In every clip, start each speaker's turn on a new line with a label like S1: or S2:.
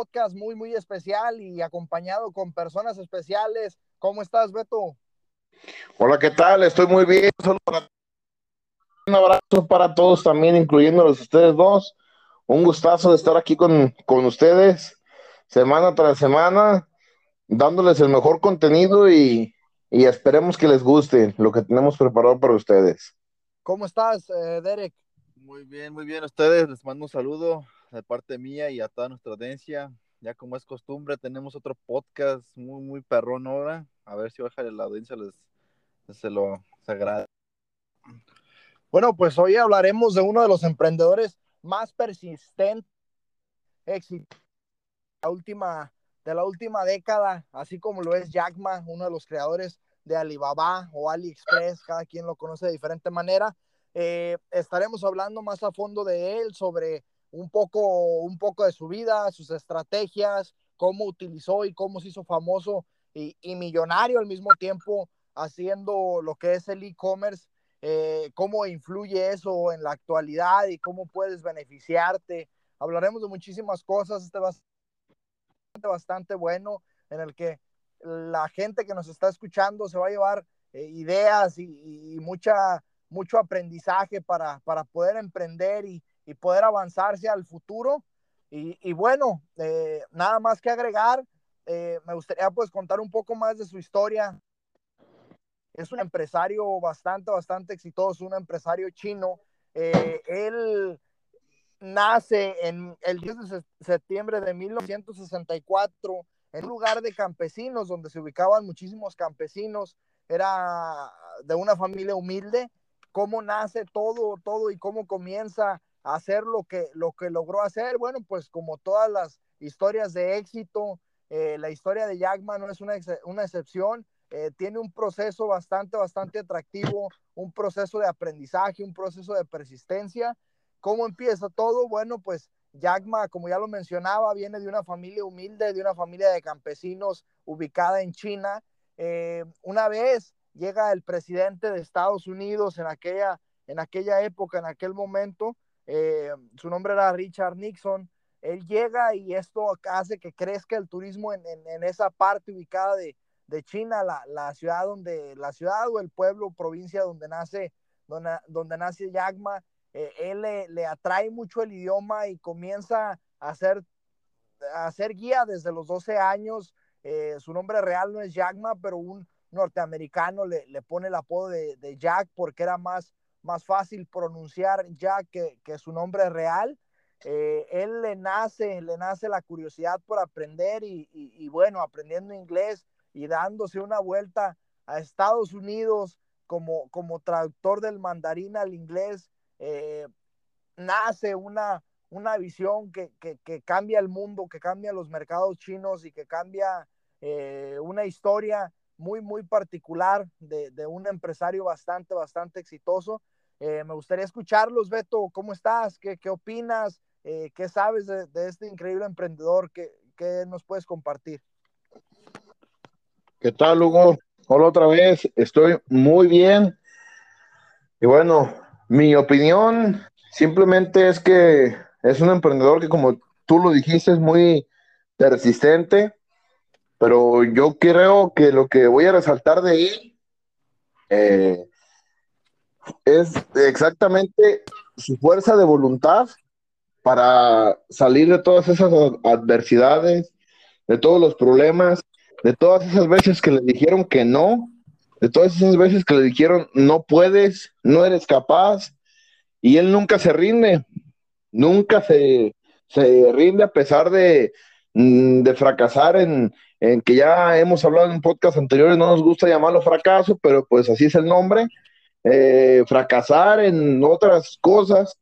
S1: podcast muy, muy especial y acompañado con personas especiales. ¿Cómo estás, Beto?
S2: Hola, ¿qué tal? Estoy muy bien. Un abrazo para todos también, incluyéndolos ustedes dos. Un gustazo de estar aquí con, con ustedes semana tras semana, dándoles el mejor contenido y, y esperemos que les guste lo que tenemos preparado para ustedes.
S1: ¿Cómo estás, eh, Derek?
S3: Muy bien, muy bien. ustedes les mando un saludo de parte mía y a toda nuestra audiencia. Ya como es costumbre, tenemos otro podcast muy, muy perrón ahora. A ver si ojalá la audiencia les, se lo se agrada.
S1: Bueno, pues hoy hablaremos de uno de los emprendedores más persistentes, éxito la última, de la última década, así como lo es Jack Ma, uno de los creadores de Alibaba o AliExpress, cada quien lo conoce de diferente manera. Eh, estaremos hablando más a fondo de él, sobre un poco, un poco de su vida, sus estrategias, cómo utilizó y cómo se hizo famoso y, millonario al mismo tiempo haciendo lo que es el e-commerce, eh, cómo influye eso en la actualidad y cómo puedes beneficiarte. Hablaremos de muchísimas cosas, este ser bastante bueno en el que la gente que nos está escuchando se va a llevar eh, ideas y, y mucha mucho aprendizaje para, para poder emprender y, y, poder avanzarse al futuro. Y, bueno, eh, nada más que agregar, eh, me gustaría pues contar un poco más de su historia. Es un empresario bastante, bastante exitoso, un empresario chino. Eh, él nace en el 10 de septiembre de 1964 en un lugar de campesinos donde se ubicaban muchísimos campesinos. Era de una familia humilde cómo nace todo, todo y cómo comienza hacer lo que, lo que logró hacer. Bueno, pues como todas las historias de éxito, eh, la historia de Jack Ma no es una, una excepción. Eh, tiene un proceso bastante, bastante atractivo, un proceso de aprendizaje, un proceso de persistencia. ¿Cómo empieza todo? Bueno, pues Jack Ma, como ya lo mencionaba, viene de una familia humilde, de una familia de campesinos ubicada en China. Eh, una vez llega el presidente de Estados Unidos en aquella, en aquella época, en aquel momento, eh, su nombre era Richard Nixon, él llega y esto hace que crezca el turismo en, esa parte ubicada de, China, la, ciudad donde, la ciudad o el pueblo, provincia donde nace, donde, donde nace Yagma, eh, él le, atrae mucho el idioma y comienza a hacer guía desde los 12 años. Eh, su nombre real no es Yagma, pero un, norteamericano le, pone el apodo de, Jack porque era más, más fácil pronunciar Jack que, que su nombre real. Eh, él le nace, le nace la curiosidad por aprender y, y, y, bueno, aprendiendo inglés y dándose una vuelta a Estados Unidos como, como traductor del mandarín al inglés, eh, nace una, una visión que, que, que, cambia el mundo, que cambia los mercados chinos y que cambia eh, una historia muy, muy particular de, de un empresario bastante, bastante exitoso. Eh, me gustaría escucharlos, Beto, ¿cómo estás? ¿Qué, qué opinas? Eh, ¿Qué sabes de, este increíble emprendedor? ¿Qué, ¿Qué nos puedes compartir?
S2: ¿Qué tal, Hugo? Hola otra vez, estoy muy bien. Y bueno, mi opinión simplemente es que es un emprendedor que, como tú lo dijiste, es muy persistente, pero yo creo que lo que voy a resaltar de él eh, es exactamente su fuerza de voluntad para salir de todas esas adversidades, de todos los problemas, de todas esas veces que le dijeron que no, de todas esas veces que le dijeron no puedes, no eres capaz, y él nunca se rinde, nunca se, se rinde a pesar de, mm, de fracasar en, en que ya hemos hablado en podcast anteriores, no nos gusta llamarlo fracaso, pero pues así es el nombre, eh, fracasar en otras cosas,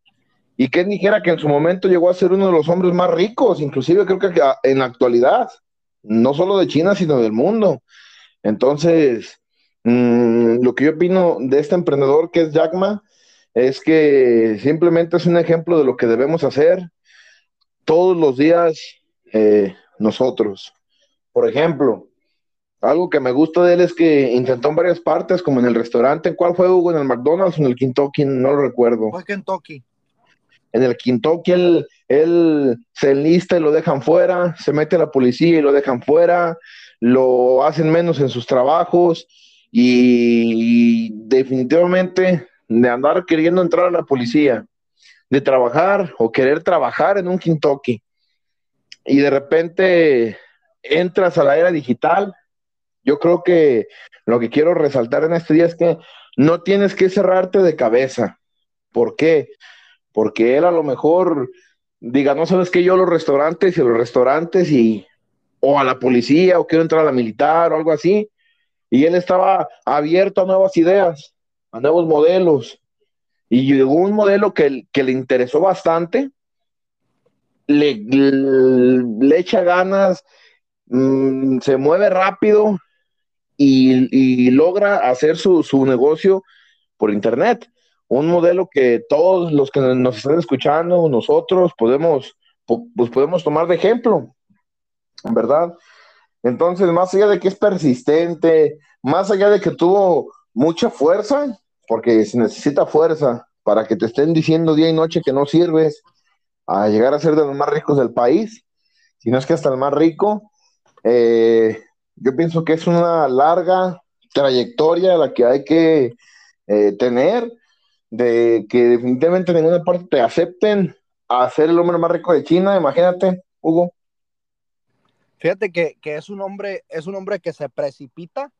S2: y que dijera que en su momento llegó a ser uno de los hombres más ricos, inclusive creo que en la actualidad, no solo de China, sino del mundo. Entonces, mmm, lo que yo opino de este emprendedor que es Jack Ma, es que simplemente es un ejemplo de lo que debemos hacer todos los días eh, nosotros. Por ejemplo, algo que me gusta de él es que intentó en varias partes, como en el restaurante. ¿En cuál fue, Hugo? ¿En el McDonald's o en el Kentucky? No lo recuerdo.
S1: Fue Kentucky.
S2: en el Kentucky él, él se enlista y lo dejan fuera, se mete a la policía y lo dejan fuera, lo hacen menos en sus trabajos y, definitivamente de andar queriendo entrar a la policía, de trabajar o querer trabajar en un Kentucky y de repente entras a la era digital, yo creo que lo que quiero resaltar en este día es que no tienes que cerrarte de cabeza. ¿Por qué? Porque él a lo mejor diga, no sabes que yo los restaurantes y los restaurantes y o a la policía o quiero entrar a la militar o algo así. Y él estaba abierto a nuevas ideas, a nuevos modelos. Y llegó un modelo que, que le interesó bastante, le, le, echa ganas, mm, se mueve rápido y, logra hacer su, su, negocio por internet. Un modelo que todos los que nos están escuchando, nosotros podemos, pues podemos tomar de ejemplo, ¿verdad? Entonces, más allá de que es persistente, más allá de que tuvo mucha fuerza, porque se necesita fuerza para que te estén diciendo día y noche que no sirves a llegar a ser de los más ricos del país, si no es que hasta el más rico, eh, yo pienso que es una larga trayectoria la que hay que eh, tener, de que definitivamente en ninguna parte te acepten a ser el hombre más rico de China, imagínate, Hugo.
S1: Fíjate que, es un hombre, es un hombre que se precipita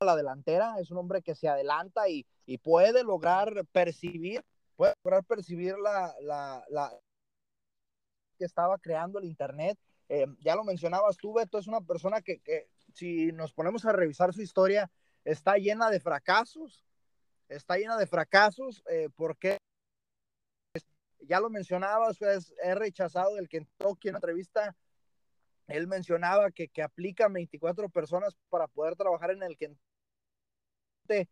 S1: a la delantera, es un hombre que se adelanta y, puede lograr percibir, puede lograr percibir la, la, que estaba creando el internet. Eh, ya lo mencionabas tú, Beto, es una persona que, si nos ponemos a revisar su historia, está llena de fracasos, está llena de fracasos, eh, porque ya lo mencionabas, es, rechazado del Kentucky en una entrevista. Él mencionaba que, que aplican 24 personas para poder trabajar en el Kentucky.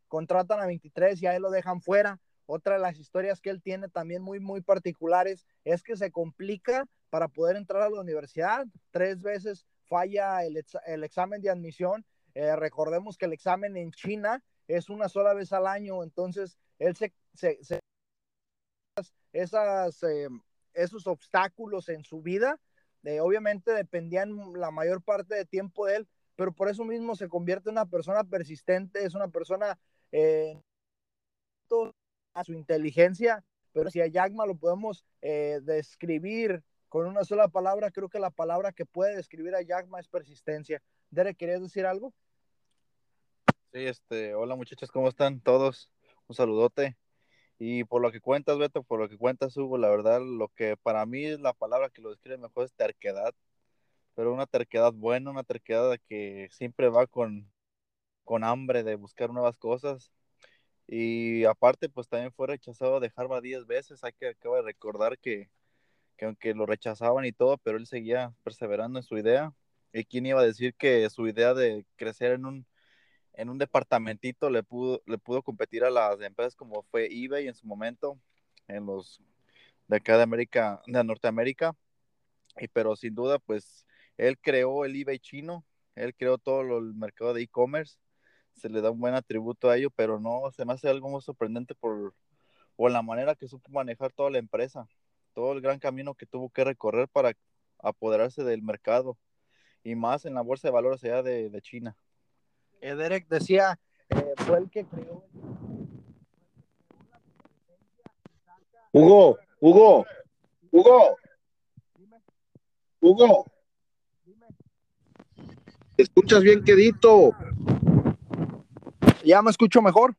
S1: Contratan a 23 y ahí lo dejan fuera. Otra de las historias que él tiene también muy, muy particulares es que se complica para poder entrar a la universidad. Tres veces falla el, el examen de admisión. Eh, recordemos que el examen en China es una sola vez al año, entonces él se, se, se esas, eh, esos obstáculos en su vida, obviamente dependían la mayor parte de tiempo de él, pero por eso mismo se convierte en una persona persistente, es una persona eh, a su inteligencia, pero si a Yagma lo podemos eh, describir con una sola palabra, creo que la palabra que puede describir a Yagma es persistencia. Derek, ¿querías decir algo?
S3: Sí, este, hola muchachos, ¿cómo están todos? Un saludote. Y por lo que cuentas, Beto, por lo que cuentas, Hugo, la verdad, lo que para mí es la palabra que lo describe mejor es terquedad, pero una terquedad buena, una terquedad que siempre va con, con hambre de buscar nuevas cosas. Y aparte, pues también fue rechazado de Harvard 10 veces. Hay que acaba de recordar que, que aunque lo rechazaban y todo, pero él seguía perseverando en su idea. ¿Y quién iba a decir que su idea de crecer en un en un departamentito le pudo, le pudo competir a las empresas como fue eBay en su momento, en los de acá de América, de Norteamérica. Y pero sin duda, pues él creó el eBay chino, él creó todo el mercado de e-commerce, se le da un buen atributo a ello, pero no, se me hace algo muy sorprendente por, por la manera que supo manejar toda la empresa, todo el gran camino que tuvo que recorrer para apoderarse del mercado y más en la bolsa de valores allá de, de China.
S1: Eh, Derek decía, eh, fue el que creó.
S2: Hugo, Hugo, Hugo, Hugo. ¿Te escuchas bien quedito?
S1: ¿Ya me escucho mejor?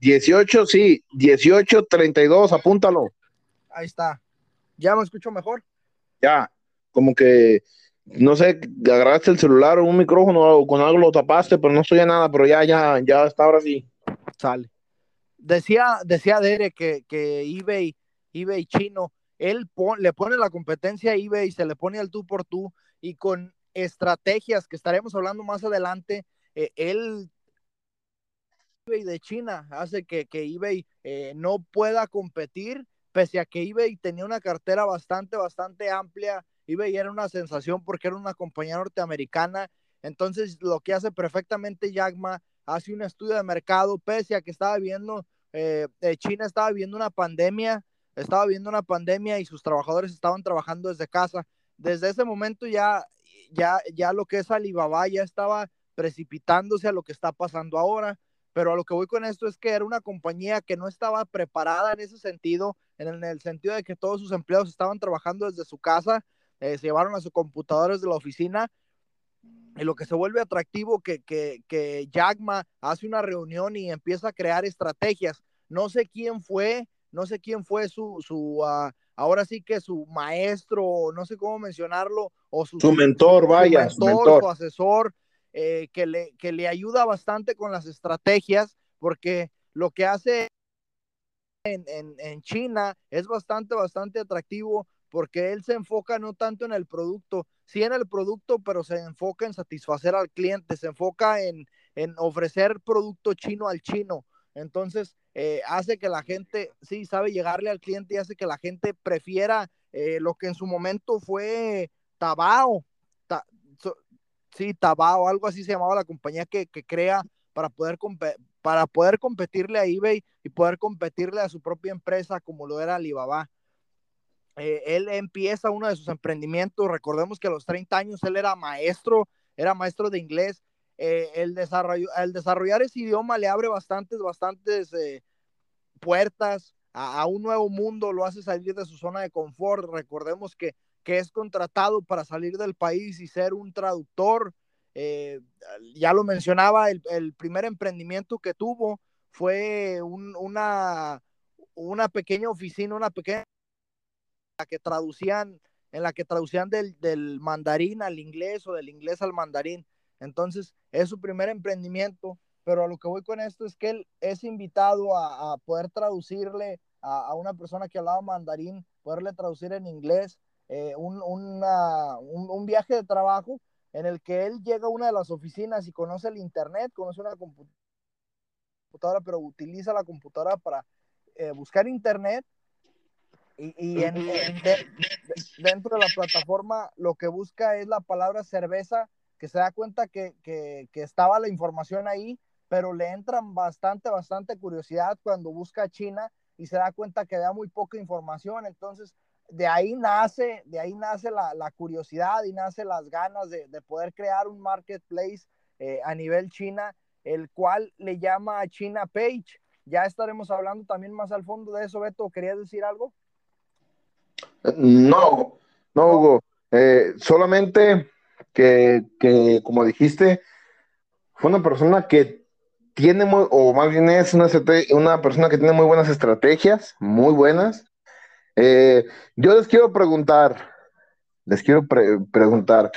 S2: 18, sí, 18, 32, apúntalo.
S1: Ahí está. ¿Ya me escucho mejor?
S2: Ya, como que no sé, agarraste el celular o un micrófono o con algo lo tapaste, pero no estoy nada, pero ya, ya, ya está ahora sí.
S1: Sale. Decía, decía Dere que, que eBay, eBay chino, él le pone la competencia a eBay, se le pone al tú por tú y con estrategias que estaremos hablando más adelante, eh, él eBay de China hace que, que eBay eh, no pueda competir, pese a que eBay tenía una cartera bastante, bastante amplia eBay era una sensación porque era una compañía norteamericana. Entonces, lo que hace perfectamente Yagma, hace un estudio de mercado, pese a que estaba viendo eh, eh, China estaba viviendo una pandemia, estaba viviendo una pandemia y sus trabajadores estaban trabajando desde casa. Desde ese momento ya, ya, ya lo que es Alibaba ya estaba precipitándose a lo que está pasando ahora. Pero a lo que voy con esto es que era una compañía que no estaba preparada en ese sentido, en el, sentido de que todos sus empleados estaban trabajando desde su casa, se llevaron a sus computadores de la oficina y lo que se vuelve atractivo que, que, que Jagma hace una reunión y empieza a crear estrategias. No sé quién fue, no sé quién fue su, su uh, ahora sí que su maestro, no sé cómo mencionarlo, o su,
S2: su mentor, su, vaya,
S1: su, mentor, su asesor, eh, que, le, que le ayuda bastante con las estrategias, porque lo que hace en, China es bastante, bastante atractivo porque él se enfoca no tanto en el producto, sí en el producto, pero se enfoca en satisfacer al cliente, se enfoca en, en ofrecer producto chino al chino. Entonces, eh, hace que la gente, sí, sabe llegarle al cliente y hace que la gente prefiera eh, lo que en su momento fue Tabao, sí, Tabao, algo así se llamaba la compañía que, que crea para poder, para poder competirle a eBay y poder competirle a su propia empresa como lo era Alibaba. Eh, él empieza uno de sus emprendimientos, recordemos que a los 30 años él era maestro, era maestro de inglés. Eh, el, desarrollar ese idioma le abre bastantes, bastantes eh, puertas a, a, un nuevo mundo, lo hace salir de su zona de confort. Recordemos que, que es contratado para salir del país y ser un traductor. Ya lo mencionaba, el, primer emprendimiento que tuvo fue un, una, una pequeña oficina, una pequeña la que traducían, en la que traducían del, del, mandarín al inglés o del inglés al mandarín. Entonces, es su primer emprendimiento, pero a lo que voy con esto es que él es invitado a, poder traducirle a, una persona que hablaba mandarín, poderle traducir en inglés eh, un, un, un, viaje de trabajo en el que él llega a una de las oficinas y conoce el internet, conoce una computadora, pero utiliza la computadora para eh, buscar internet y, y en, en de, dentro de la plataforma lo que busca es la palabra cerveza, que se da cuenta que, que, que, estaba la información ahí, pero le entran bastante, bastante curiosidad cuando busca China y se da cuenta que da muy poca información. Entonces, de ahí nace, de ahí nace la, la curiosidad y nace las ganas de, de poder crear un marketplace eh, a nivel China, el cual le llama China Page. Ya estaremos hablando también más al fondo de eso, Beto. ¿Querías decir algo?
S2: No, no, Hugo. Eh, solamente que, que, como dijiste, fue una persona que tiene, muy, o más bien es una, una persona que tiene muy buenas estrategias, muy buenas. Eh, yo les quiero preguntar, les quiero pre preguntar,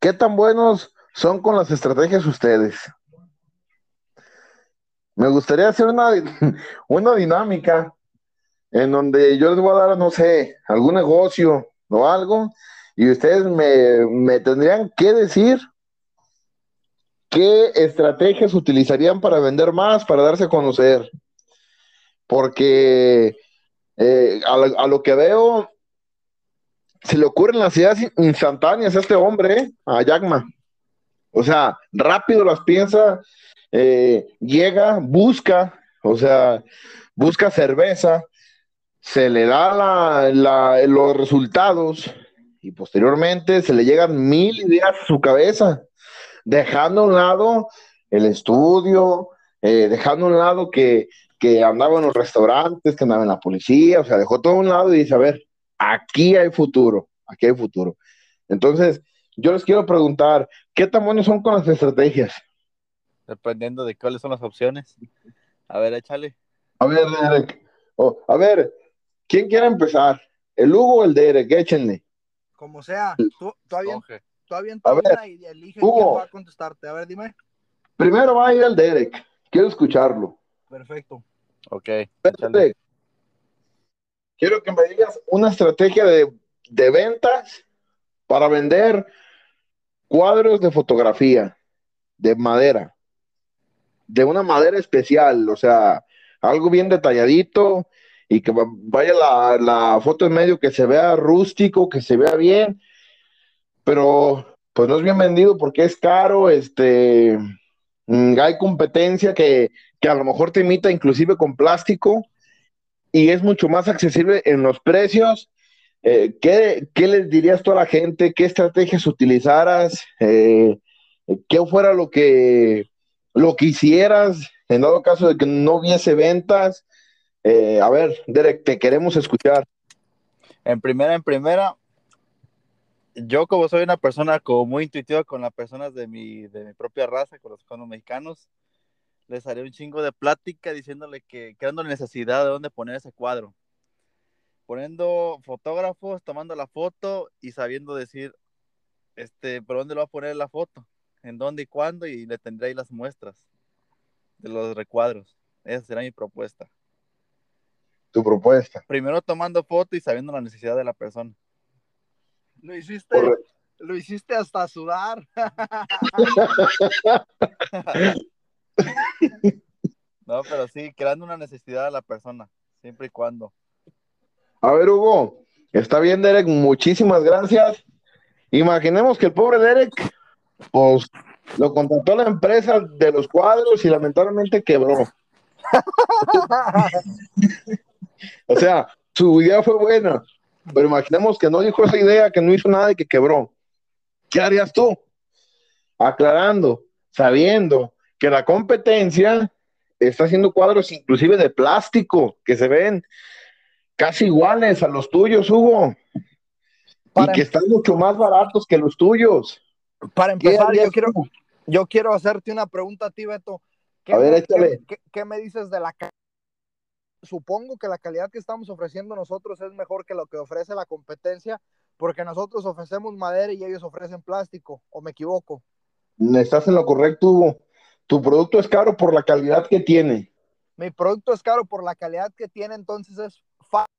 S2: ¿qué tan buenos son con las estrategias ustedes? Me gustaría hacer una, una dinámica en donde yo les voy a dar, no sé, algún negocio o algo, y ustedes me, me tendrían que decir qué estrategias utilizarían para vender más, para darse a conocer. Porque eh, a, lo que veo, se le ocurren las ideas instantáneas a este hombre, ¿eh? a Jackman. O sea, rápido las piensa, eh, llega, busca, o sea, busca cerveza, se le da la, los resultados y posteriormente se le llegan mil ideas a su cabeza, dejando a un lado el estudio, eh, dejando a un lado que, que andaba en los restaurantes, que andaba en la policía, o sea, dejó todo a un lado y dice, a ver, aquí hay futuro, aquí hay futuro. Entonces, yo les quiero preguntar, ¿qué tan buenos son con las estrategias?
S3: Dependiendo de cuáles son las opciones. A ver, échale.
S2: A ver, Derek. Oh, a ver, ¿Quién quiere empezar? ¿El Hugo o el Derek? Échenle.
S1: Como sea. Tú, todavía, todavía a ver, y elige Hugo, quién va a contestarte. A ver, dime.
S2: Primero va a ir el Derek. Quiero escucharlo.
S1: Perfecto.
S3: Ok.
S2: Quiero que me digas una estrategia de, de ventas para vender cuadros de fotografía de madera. De una madera especial, o sea, algo bien detalladito y que vaya la, la, foto en medio que se vea rústico, que se vea bien, pero pues no es bien vendido porque es caro, este, mm, hay competencia que, que a lo mejor te imita inclusive con plástico y es mucho más accesible en los precios. Eh, ¿qué, ¿qué, les dirías tú a la gente? ¿Qué estrategias utilizaras? Eh, ¿Qué fuera lo que, lo hicieras en dado caso de que no hubiese ventas? Eh, a ver, Derek, te queremos escuchar.
S3: En primera, en primera, yo como soy una persona como muy intuitiva con las personas de mi, de mi propia raza, con los, mexicanos, les haré un chingo de plática diciéndole que creando necesidad de dónde poner ese cuadro. Poniendo fotógrafos, tomando la foto y sabiendo decir, este, ¿por dónde lo va a poner la foto? ¿En dónde y cuándo? Y le tendré ahí las muestras de los recuadros. Esa será mi propuesta.
S2: Tu propuesta.
S3: Primero tomando foto y sabiendo la necesidad de la persona.
S1: Lo hiciste, lo hiciste hasta sudar.
S3: no, pero sí, creando una necesidad de la persona, siempre y cuando.
S2: A ver, Hugo, está bien, Derek, muchísimas gracias. Imaginemos que el pobre Derek, pues, lo contrató la empresa de los cuadros y lamentablemente quebró. o sea, su idea fue buena, pero imaginemos que no dijo esa idea, que no hizo nada y que quebró. ¿Qué harías tú? Aclarando, sabiendo que la competencia está haciendo cuadros inclusive de plástico que se ven casi iguales a los tuyos, Hugo. y que están mucho más baratos que los tuyos.
S1: Para empezar, yo quiero, yo quiero hacerte una pregunta a ti, Beto.
S2: ¿Qué, a ver, échale.
S1: ¿qué, me dices de la Supongo que la calidad que estamos ofreciendo nosotros es mejor que lo que ofrece la competencia, porque nosotros ofrecemos madera y ellos ofrecen plástico, ¿o me equivoco?
S2: Estás en lo correcto, Hugo. Tu producto es caro por la calidad que tiene.
S1: Mi producto es caro por la calidad que tiene, entonces es fácil.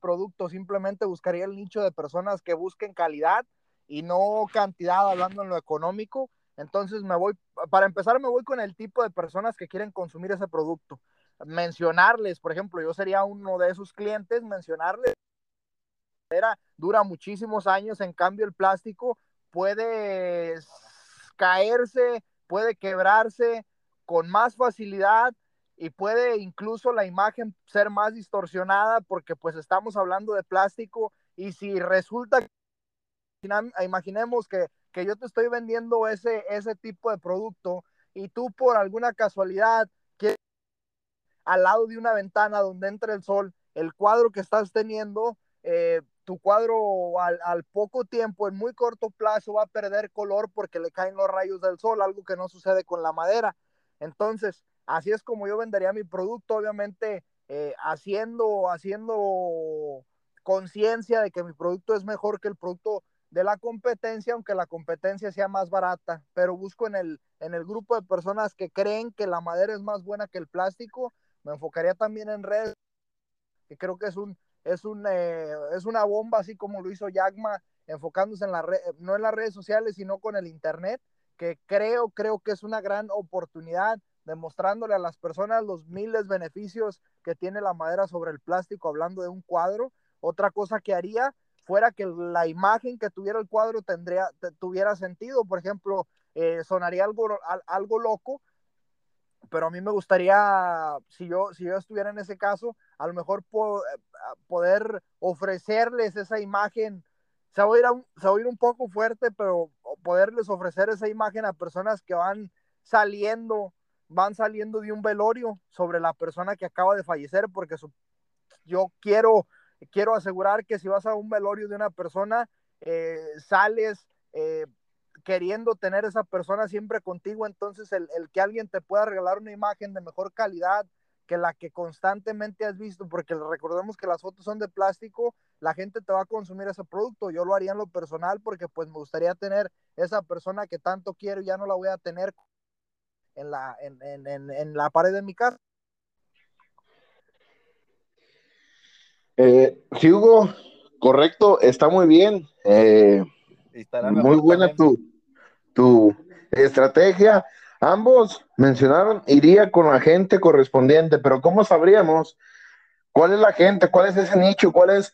S1: Producto, simplemente buscaría el nicho de personas que busquen calidad y no cantidad, hablando en lo económico. Entonces me voy, para empezar, me voy con el tipo de personas que quieren consumir ese producto. Mencionarles, por ejemplo, yo sería uno de esos clientes, mencionarles, dura muchísimos años, en cambio el plástico puede caerse, puede quebrarse con más facilidad y puede incluso la imagen ser más distorsionada porque pues estamos hablando de plástico y si resulta imaginemos que, que yo te estoy vendiendo ese, ese tipo de producto y tú por alguna casualidad que al lado de una ventana donde entra el sol, el cuadro que estás teniendo eh, tu cuadro al, poco tiempo, en muy corto plazo, va a perder color porque le caen los rayos del sol, algo que no sucede con la madera. Entonces, así es como yo vendería mi producto, obviamente eh, haciendo, haciendo conciencia de que mi producto es mejor que el producto de la competencia, aunque la competencia sea más barata, pero busco en el, en el grupo de personas que creen que la madera es más buena que el plástico, me enfocaría también en redes, que creo que es un, es, un, eh, es una bomba, así como lo hizo Yagma, enfocándose en la red, no en las redes sociales, sino con el Internet, que creo, creo que es una gran oportunidad, demostrándole a las personas los miles beneficios que tiene la madera sobre el plástico, hablando de un cuadro. Otra cosa que haría fuera que la imagen que tuviera el cuadro tendría, tuviera sentido, por ejemplo, eh, sonaría algo, algo loco, pero a mí me gustaría, si yo, si yo estuviera en ese caso, a lo mejor eh, poder ofrecerles esa imagen, se va, a ir se va a ir un poco fuerte, pero poderles ofrecer esa imagen a personas que van saliendo, van saliendo de un velorio sobre la persona que acaba de fallecer, porque yo quiero, quiero asegurar que si vas a un velorio de una persona, eh, sales eh, queriendo tener esa persona siempre contigo, entonces el, que alguien te pueda regalar una imagen de mejor calidad que la que constantemente has visto, porque recordemos que las fotos son de plástico, la gente te va a consumir ese producto. Yo lo haría en lo personal porque pues me gustaría tener esa persona que tanto quiero y ya no la voy a tener en la, en, la pared de mi casa.
S2: Eh, sí, Hugo, correcto, está muy bien. Eh, muy buena tu, tu estrategia. Ambos mencionaron, iría con la gente correspondiente, pero ¿cómo sabríamos cuál es la gente, cuál es ese nicho, cuál es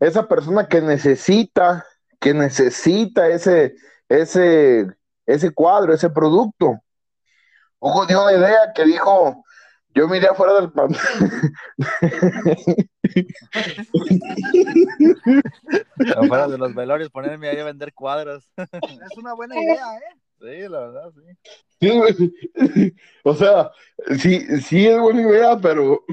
S2: esa persona que necesita, que necesita ese, ese, ese cuadro, ese producto? Hugo dio una idea que dijo, yo me iría afuera del pan.
S3: afuera de los velorios, ponerme ahí a vender cuadros.
S1: Es una buena idea, ¿eh?
S3: Sí, la verdad, sí.
S2: Sí, o sea, sí, sí es buena idea, pero,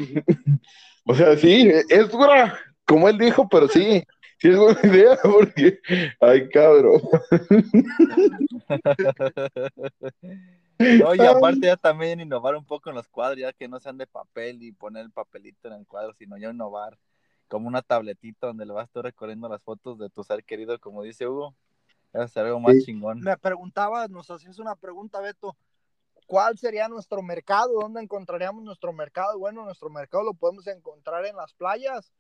S2: o sea, sí, es dura, como él dijo, pero sí, sí es buena idea, porque, ay, cabrón.
S3: Oye, aparte ya también innovar un poco en los cuadros, ya que no sean de papel y poner el papelito en el cuadro, sino ya innovar como una tabletita donde le vas a estar recorriendo las fotos de tu ser querido, como dice Hugo. Es algo más
S2: Sí.
S3: chingón.
S1: Me preguntaba, nos hacías una pregunta, Beto. ¿Cuál sería nuestro mercado? ¿Dónde encontraríamos nuestro mercado? Bueno, nuestro mercado lo podemos encontrar en las playas.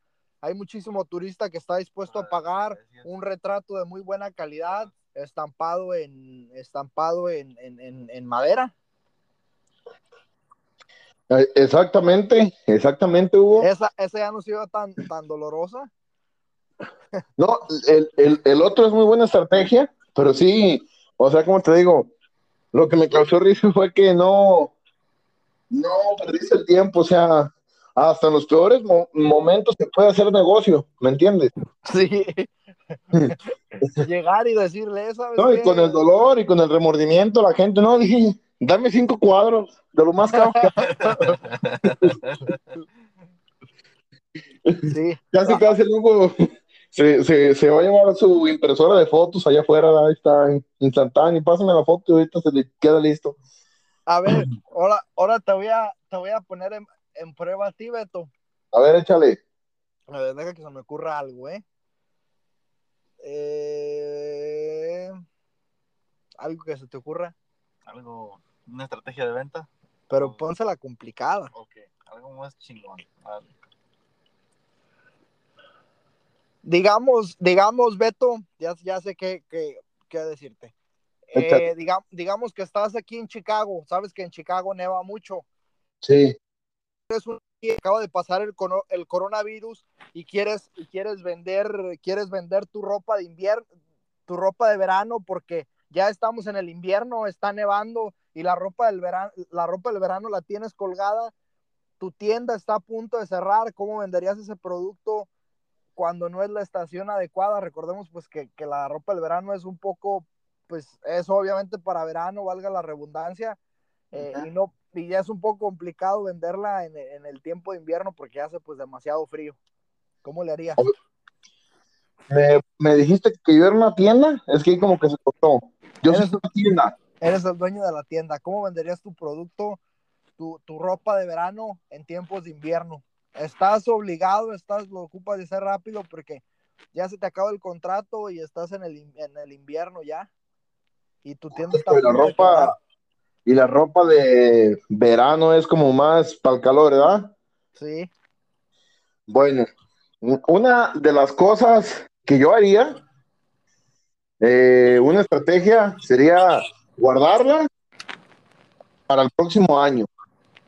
S1: Hay muchísimo turista que está dispuesto a pagar un retrato de muy buena calidad, estampado en, estampado en, en, en, en madera.
S2: Exactamente, exactamente, Hugo.
S1: Esa, esa ya no se iba tan, tan dolorosa.
S2: No, el, el, el otro es muy buena estrategia, pero sí, o sea, como te digo, lo que me causó risa fue que no, no perdiste el tiempo, o sea, hasta en los peores mo- momentos se puede hacer negocio, ¿me entiendes?
S1: Sí. Llegar y decirle, ¿sabes
S2: No, y
S1: qué?
S2: con el dolor y con el remordimiento, la gente, no, dije, dame cinco cuadros de lo más caro.
S1: Sí.
S2: Casi, casi luego se, se, se va a llevar su impresora de fotos allá afuera, ahí está, instantáneo, pásame la foto y ahorita se le queda listo.
S1: A ver, ahora, ahora te voy a, te voy a poner en, en prueba a ti, Beto.
S2: A ver, échale.
S1: A ver, deja que se me ocurra algo, ¿eh? Eh, Algo que se te ocurra,
S3: Algo, una estrategia de venta.
S1: pero pónsela complicada.
S3: Ok, algo más chingón. Vale.
S1: Digamos, digamos, Beto, ya, ya sé qué, qué, qué decirte. Eh,
S2: Échale.
S1: digam- digamos que estás aquí en Chicago, sabes que en Chicago neva mucho.
S2: Sí.
S1: Eres un y acaba de pasar el, el coronavirus y quieres, y quieres vender, quieres vender tu ropa de invierno, tu ropa de verano, porque ya estamos en el invierno, está nevando y la ropa del verano, la ropa del verano la tienes colgada, tu tienda está a punto de cerrar, ¿cómo venderías ese producto cuando no es la estación adecuada? Recordemos pues que, que la ropa del verano es un poco, pues es obviamente para verano, valga la redundancia, eh, y no y ya es un poco complicado venderla en, en, el tiempo de invierno porque hace pues demasiado frío. ¿Cómo le harías?
S2: Me, me dijiste que yo era una tienda, es que ahí como que se cortó. Yo soy una tienda.
S1: Eres el dueño de la tienda. ¿Cómo venderías tu producto, tu, tu ropa de verano en tiempos de invierno? Estás obligado, estás, lo ocupas de hacer rápido porque ya se te acaba el contrato y estás en el, en el invierno ya. Y tu tienda está a
S2: Y la ropa, y la ropa de verano es como más para el calor, ¿verdad?
S1: Sí,
S2: Bueno, una de las cosas que yo haría, eh, una estrategia sería guardarla para el próximo año.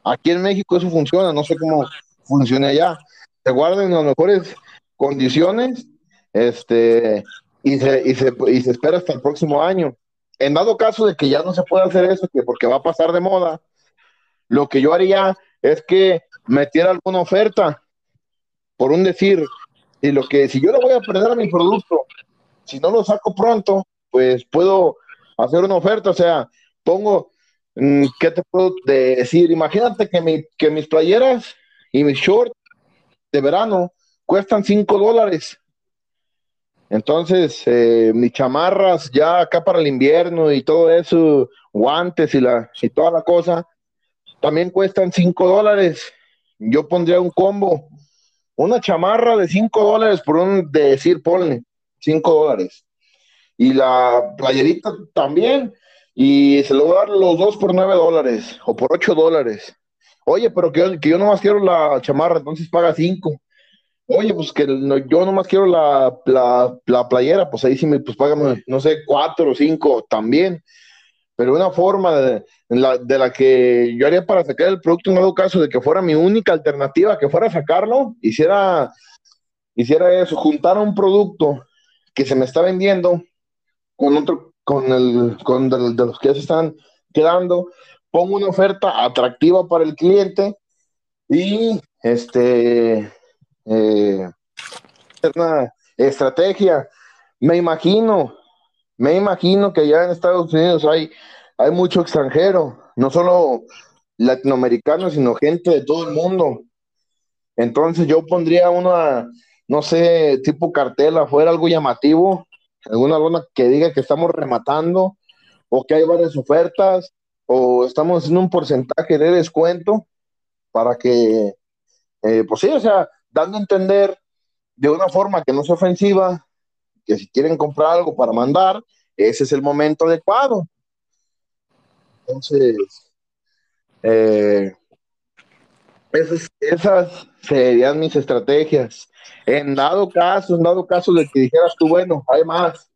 S2: Aquí en México eso funciona, no sé cómo funciona allá. Se guardan en las mejores condiciones este, y, se, y, se, y se espera hasta el próximo año. En dado caso de que ya no se pueda hacer eso, que porque va a pasar de moda, lo que yo haría es que metiera alguna oferta por un decir, y lo que si yo le voy a perder a mi producto, si no lo saco pronto, pues puedo hacer una oferta, o sea, pongo, mm, ¿qué te puedo decir? Imagínate que, mi, que mis playeras y mis shorts de verano cuestan 5 dólares. Entonces, eh, mis chamarras ya acá para el invierno y todo eso, guantes y, la, y toda la cosa, también cuestan 5 dólares. Yo pondría un combo, una chamarra de 5 dólares por un, de decir, ponle, 5 dólares. Y la playerita también, y se lo voy a dar los dos por 9 dólares o por 8 dólares. Oye, pero que, que yo nomás quiero la chamarra, entonces paga 5. Oye, pues que no- yo nomás quiero la, la, la playera, pues ahí sí me, pues págame, no sé, 4 o 5 también. Pero una forma de, en la, de la que yo haría para sacar el producto en dado caso de que fuera mi única alternativa, que fuera sacarlo, hiciera, hiciera eso, juntar un producto que se me está vendiendo con otro, con el, con de, de los que ya se están quedando, pongo una oferta atractiva para el cliente y este eh, una estrategia. Me imagino, me imagino que ya en Estados Unidos hay, hay mucho extranjero, no solo latinoamericanos, sino gente de todo el mundo. Entonces yo pondría una, no sé, tipo cartel afuera, algo llamativo, alguna lona que diga que estamos rematando o que hay varias ofertas o estamos haciendo un porcentaje de descuento para que, eh, pues sí, o sea, dando a entender de una forma que no sea ofensiva, que si quieren comprar algo para mandar, ese es el momento adecuado. Entonces, eh, esas, serían mis estrategias. En dado caso, en dado caso de que dijeras tú, bueno, hay más,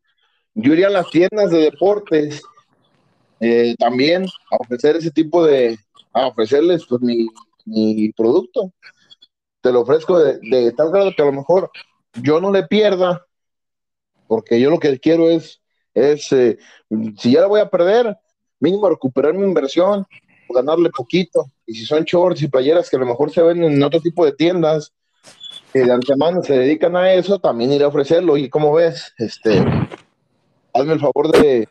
S2: yo iría a las tiendas de deportes eh, también a ofrecer ese tipo de, a ofrecerles pues, mi, mi producto. Te lo ofrezco de, de, tal grado que a lo mejor yo no le pierda, porque yo lo que quiero es, es eh, si ya la voy a perder, mínimo recuperar mi inversión, ganarle poquito. Y si son shorts y playeras que a lo mejor se venden en otro tipo de tiendas, que de antemano se dedican a eso, también iré a ofrecerlo. Y como ves, este, hazme el favor de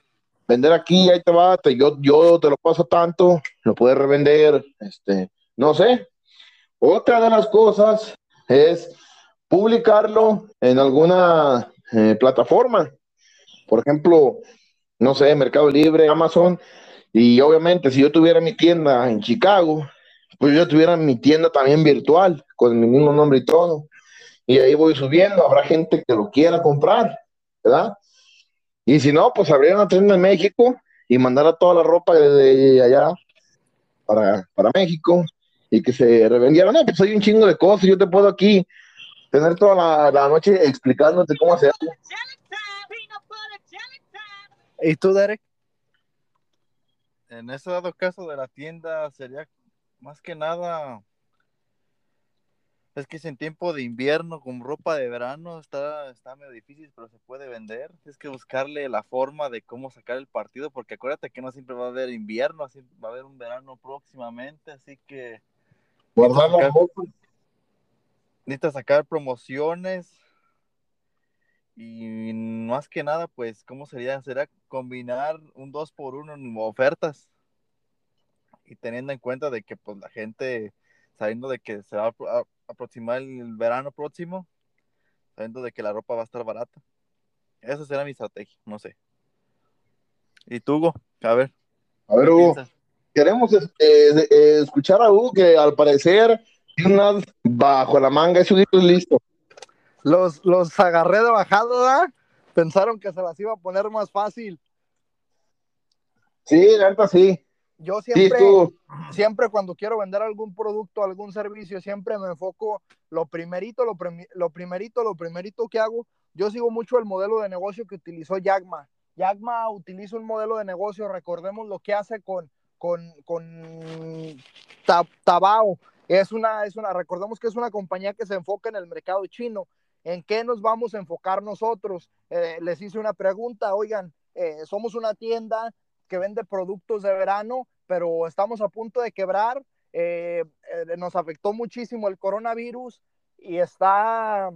S2: vender aquí, ahí te va, yo, yo te lo paso tanto, lo puedes revender, este, no sé. Otra de las cosas es publicarlo en alguna eh, plataforma. Por ejemplo, no sé, Mercado Libre, Amazon. Y obviamente, si yo tuviera mi tienda en Chicago, pues yo tuviera mi tienda también virtual, con mi mismo nombre y todo. Y ahí voy subiendo, habrá gente que lo quiera comprar, ¿verdad? Y si no, pues habría una tienda en México y mandar toda la ropa de allá para, para México y que se revendiera. No, pues hay un chingo de cosas, yo te puedo aquí tener toda la, la noche explicándote cómo hacerlo.
S1: ¿Y tú, Derek?
S3: En ese dado caso de la tienda sería más que nada es que si en tiempo de invierno con ropa de verano está, está medio difícil, pero se puede vender. Es que buscarle la forma de cómo sacar el partido, porque acuérdate que no siempre va a haber invierno, así va a haber un verano próximamente, así que
S2: guardar la ropa.
S3: Necesitas sacar promociones y más que nada, pues, ¿cómo sería? Será combinar un 2 por 1 en ofertas y teniendo en cuenta de que pues la gente sabiendo de que se va a aproximar el verano próximo, sabiendo de que la ropa va a estar barata. Esa será mi estrategia, no sé. ¿Y tú, Hugo? A ver.
S2: A ver, Hugo. Queremos eh, eh, escuchar a Hugo que al parecer tiene bajo la manga, eso es listo.
S1: Los, los agarré de bajada, pensaron que se las iba a poner más fácil.
S2: Sí, la verdad sí.
S1: Yo siempre, siempre cuando quiero vender algún producto, algún servicio, siempre me enfoco lo primerito, lo, lo primerito, lo primerito que hago. Yo sigo mucho el modelo de negocio que utilizó Yagma. Yagma utiliza un modelo de negocio, recordemos lo que hace con, con, con Tabao. Es una, es una, recordemos que es una compañía que se enfoca en el mercado chino. ¿En qué nos vamos a enfocar nosotros? Eh, les hice una pregunta, oigan, eh, somos una tienda que vende productos de verano, pero estamos a punto de quebrar. Eh, nos afectó muchísimo el coronavirus y está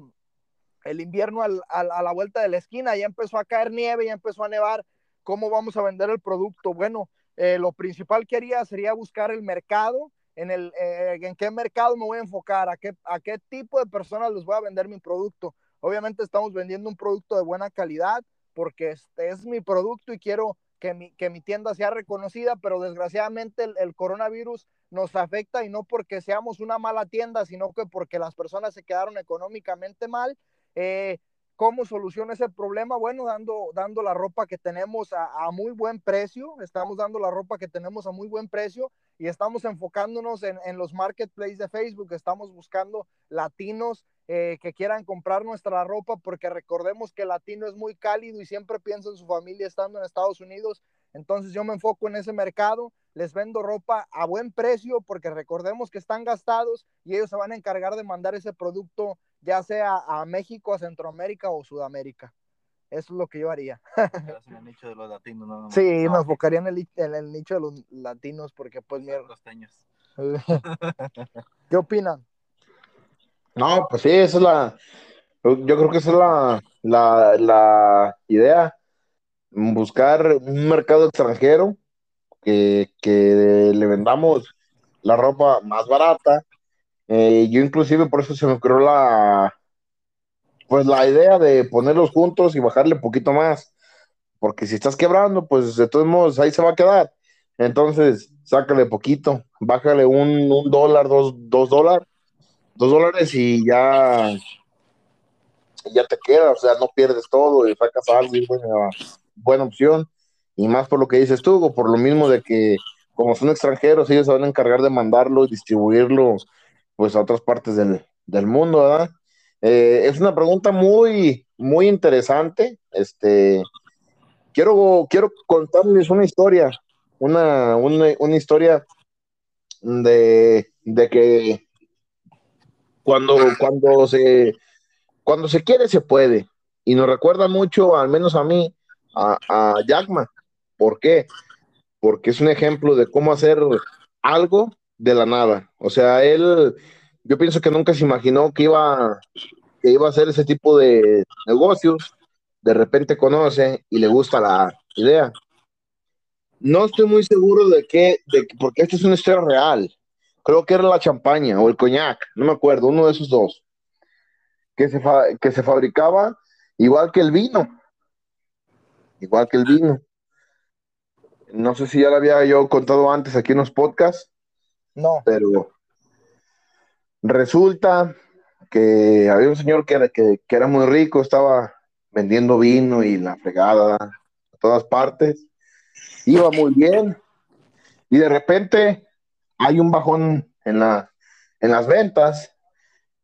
S1: el invierno al, a la vuelta de la esquina, ya empezó a caer nieve, ya empezó a nevar. ¿Cómo vamos a vender el producto? Bueno, eh, lo principal que haría sería buscar el mercado, en, el, en qué mercado me voy a enfocar, a qué, a qué tipo de personas les voy a vender mi producto. Obviamente estamos vendiendo un producto de buena calidad porque este es mi producto y quiero que mi, que mi tienda sea reconocida, pero desgraciadamente el, coronavirus nos afecta y no porque seamos una mala tienda, sino que porque las personas se quedaron económicamente mal. Eh, ¿Cómo soluciona ese problema? Bueno, dando, dando la ropa que tenemos a, a, muy buen precio, estamos dando la ropa que tenemos a muy buen precio y estamos enfocándonos en, en los marketplaces de Facebook, estamos buscando latinos eh, que quieran comprar nuestra ropa, porque recordemos que el latino es muy cálido y siempre piensa en su familia estando en Estados Unidos. Entonces yo me enfoco en ese mercado, les vendo ropa a buen precio, porque recordemos que están gastados y ellos se van a encargar de mandar ese producto ya sea a México, a Centroamérica o Sudamérica. Eso es lo que yo haría.
S3: en el nicho de los latinos, no, no,
S1: Sí,
S3: no,
S1: me enfocaría en el, en el nicho de los latinos porque pues mierda.
S3: costeños.
S1: ¿Qué opinan?
S2: No, pues sí, esa es la. Yo creo que esa es la, la, la idea. Buscar un mercado extranjero que, que le vendamos la ropa más barata. Eh, yo inclusive por eso se me ocurrió la pues la idea de ponerlos juntos y bajarle poquito más. Porque si estás quebrando, pues de todos modos ahí se va a quedar. Entonces, sácale poquito, bájale un, un dólar, dos, dos dólares, dos dólares y ya, ya te queda, o sea, no pierdes todo y sacas algo y buena, buena opción. Y más por lo que dices tú, por lo mismo de que como son extranjeros, ellos se van a encargar de mandarlo y distribuirlo pues a otras partes del, del mundo, ¿verdad? Eh, es una pregunta muy, muy interesante. Este, quiero, quiero contarles una historia, una, una, una historia de, de que cuando, cuando, se, cuando se quiere, se puede. Y nos recuerda mucho, al menos a mí, a, a Jackman. ¿Por qué? Porque es un ejemplo de cómo hacer algo de la nada. O sea, él, yo pienso que nunca se imaginó que iba, que iba a hacer ese tipo de negocios. De repente conoce y le gusta la idea. No estoy muy seguro de qué, porque esta es una historia real. Creo que era la champaña o el coñac, no me acuerdo, uno de esos dos. Que se, que se fabricaba igual que el vino. Igual que el vino. No sé si ya lo había yo contado antes aquí en los podcasts.
S1: No.
S2: Pero resulta que había un señor que era, que, era muy rico, estaba vendiendo vino y la fregada a todas partes. Iba muy bien. Y de repente hay un bajón en, la, en las ventas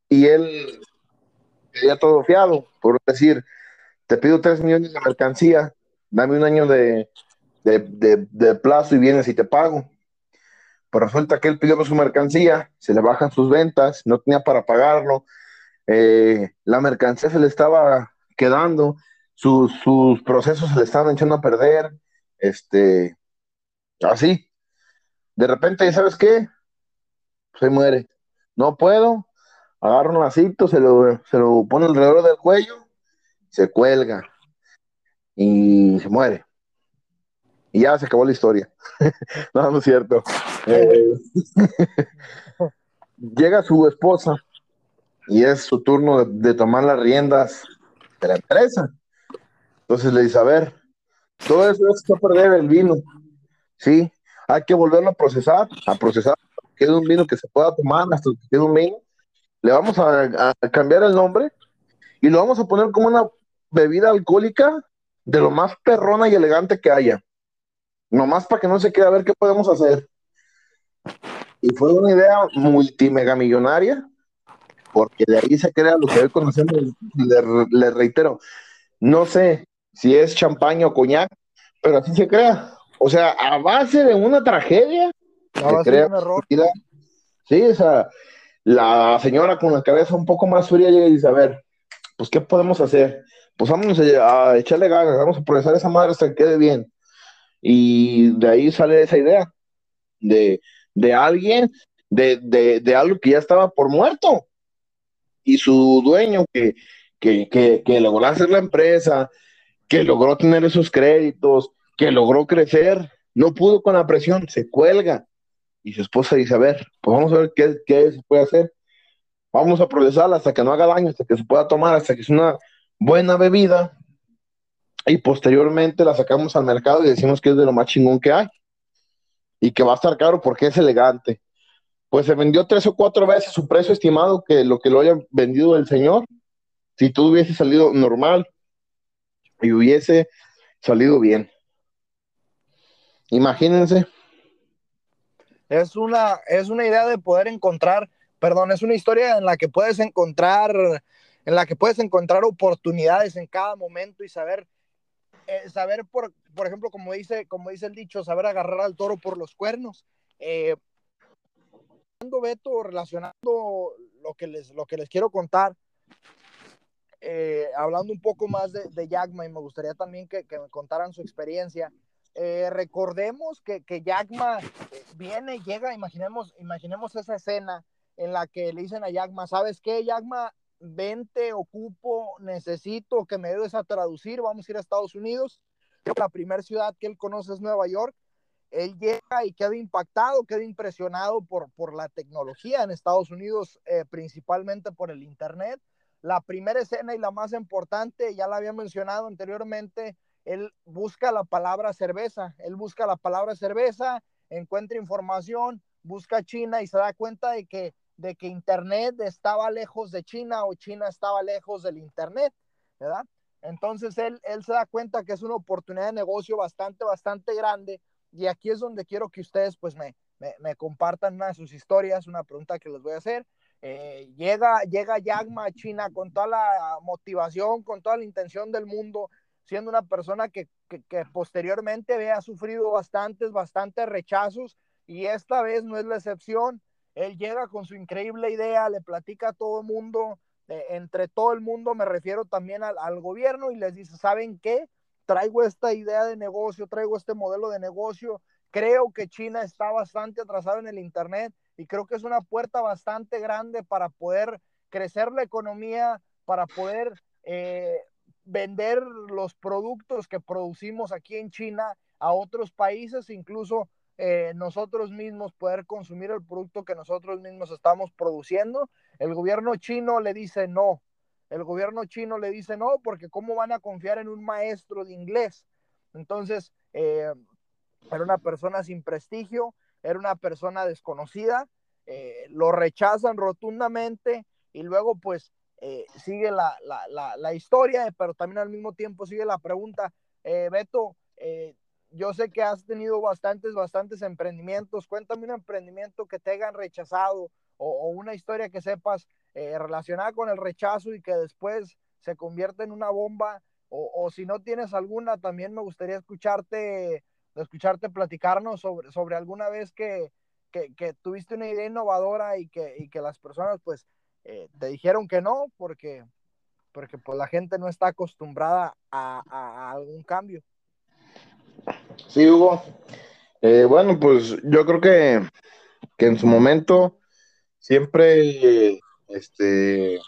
S2: y él quería todo fiado, por decir, te pido tres millones de mercancía, dame un año de, de, de, de plazo y vienes y te pago. Pues resulta que él pidió su mercancía, se le bajan sus ventas, no tenía para pagarlo, eh, la mercancía se le estaba quedando, sus, procesos se le estaban echando a perder, este, así. De repente, ¿sabes qué? Se muere. No puedo, agarra un lacito, se lo, se lo pone alrededor del cuello, se cuelga y se muere. Y ya se acabó la historia. no es cierto. Eh, llega su esposa y es su turno de, tomar las riendas de la empresa. Entonces le dice, a ver, todo eso es a perder el vino. Sí, hay que volverlo a procesar, a procesar, que quede un vino que se pueda tomar hasta que quede un vino. Le vamos a, a cambiar el nombre y lo vamos a poner como una bebida alcohólica de lo más perrona y elegante que haya. Nomás para que no se quede a ver qué podemos hacer. Y fue una idea multimegamillonaria, porque de ahí se crea lo que hoy conocemos. Le, le, reitero, no sé si es champaña o coñac, pero así se crea. O sea, a base de una tragedia,
S1: no,
S2: se crea
S1: un error.
S2: Sí, o sea, la señora con la cabeza un poco más fría llega y dice, a ver, pues, ¿qué podemos hacer? Pues vamos a, a echarle ganas, vamos a procesar esa madre hasta que quede bien. Y de ahí sale esa idea de, de alguien, de, de, de, algo que ya estaba por muerto. Y su dueño que, que, que, que, logró hacer la empresa, que logró tener esos créditos, que logró crecer, no pudo con la presión, se cuelga. Y su esposa dice, a ver, pues vamos a ver qué, qué se puede hacer. Vamos a procesarla hasta que no haga daño, hasta que se pueda tomar, hasta que es una buena bebida y posteriormente la sacamos al mercado y decimos que es de lo más chingón que hay y que va a estar caro porque es elegante. Pues se vendió tres o cuatro veces su precio estimado que lo que lo haya vendido el señor. Si tú hubiese salido normal y hubiese salido bien. Imagínense.
S1: Es una, es una idea de poder encontrar, perdón, es una historia en la que puedes encontrar, en la que puedes encontrar oportunidades en cada momento y saber eh, saber, por, por ejemplo, como dice, como dice el dicho, saber agarrar al toro por los cuernos. Eh, Beto, relacionando lo que les, lo que les quiero contar, eh, hablando un poco más de, de Yagma y me gustaría también que, me contaran su experiencia. Eh, recordemos que, que Yagma viene, llega, imaginemos, imaginemos esa escena en la que le dicen a Yagma, ¿sabes qué, Yagma? Vente, ocupo, necesito que me ayudes a traducir, vamos a ir a Estados Unidos. La primera ciudad que él conoce es Nueva York. Él llega y queda impactado, queda impresionado por, por la tecnología en Estados Unidos, eh, principalmente por el Internet. La primera escena y la más importante, ya la había mencionado anteriormente, él busca la palabra cerveza, él busca la palabra cerveza, encuentra información, busca China y se da cuenta de que, de que Internet estaba lejos de China o China estaba lejos del Internet, ¿verdad? Entonces él, él se da cuenta que es una oportunidad de negocio bastante, bastante grande y aquí es donde quiero que ustedes pues me, me, compartan una de sus historias, una pregunta que les voy a hacer. Eh, llega, llega Yagma a China con toda la motivación, con toda la intención del mundo, siendo una persona que, que, que posteriormente había sufrido bastantes, bastantes rechazos y esta vez no es la excepción. Él llega con su increíble idea, le platica a todo el mundo, eh, entre todo el mundo me refiero también al, gobierno y les dice, ¿saben qué? Traigo esta idea de negocio, traigo este modelo de negocio. Creo que China está bastante atrasado en el Internet y creo que es una puerta bastante grande para poder crecer la economía, para poder eh, vender los productos que producimos aquí en China a otros países, incluso eh, nosotros mismos poder consumir el producto que nosotros mismos estamos produciendo. El gobierno chino le dice no. El gobierno chino le dice no porque cómo van a confiar en un maestro de inglés. Entonces, eh, era una persona sin prestigio, era una persona desconocida, eh, lo rechazan rotundamente y luego pues sigue la, la, la, la, historia, pero también al mismo tiempo sigue la pregunta, Beto, yo sé que has tenido bastantes, bastantes emprendimientos, cuéntame un emprendimiento que te hayan rechazado o, una historia que sepas relacionada con el rechazo y que después se convierte en una bomba o, si no tienes alguna, también me gustaría escucharte escucharte platicarnos sobre, sobre alguna vez que, que, tuviste una idea innovadora y que, y que las personas pues eh, te dijeron que no porque, porque pues la gente no está acostumbrada a algún cambio.
S2: Sí, Hugo. Eh, bueno, pues yo creo que, que en su momento siempre este,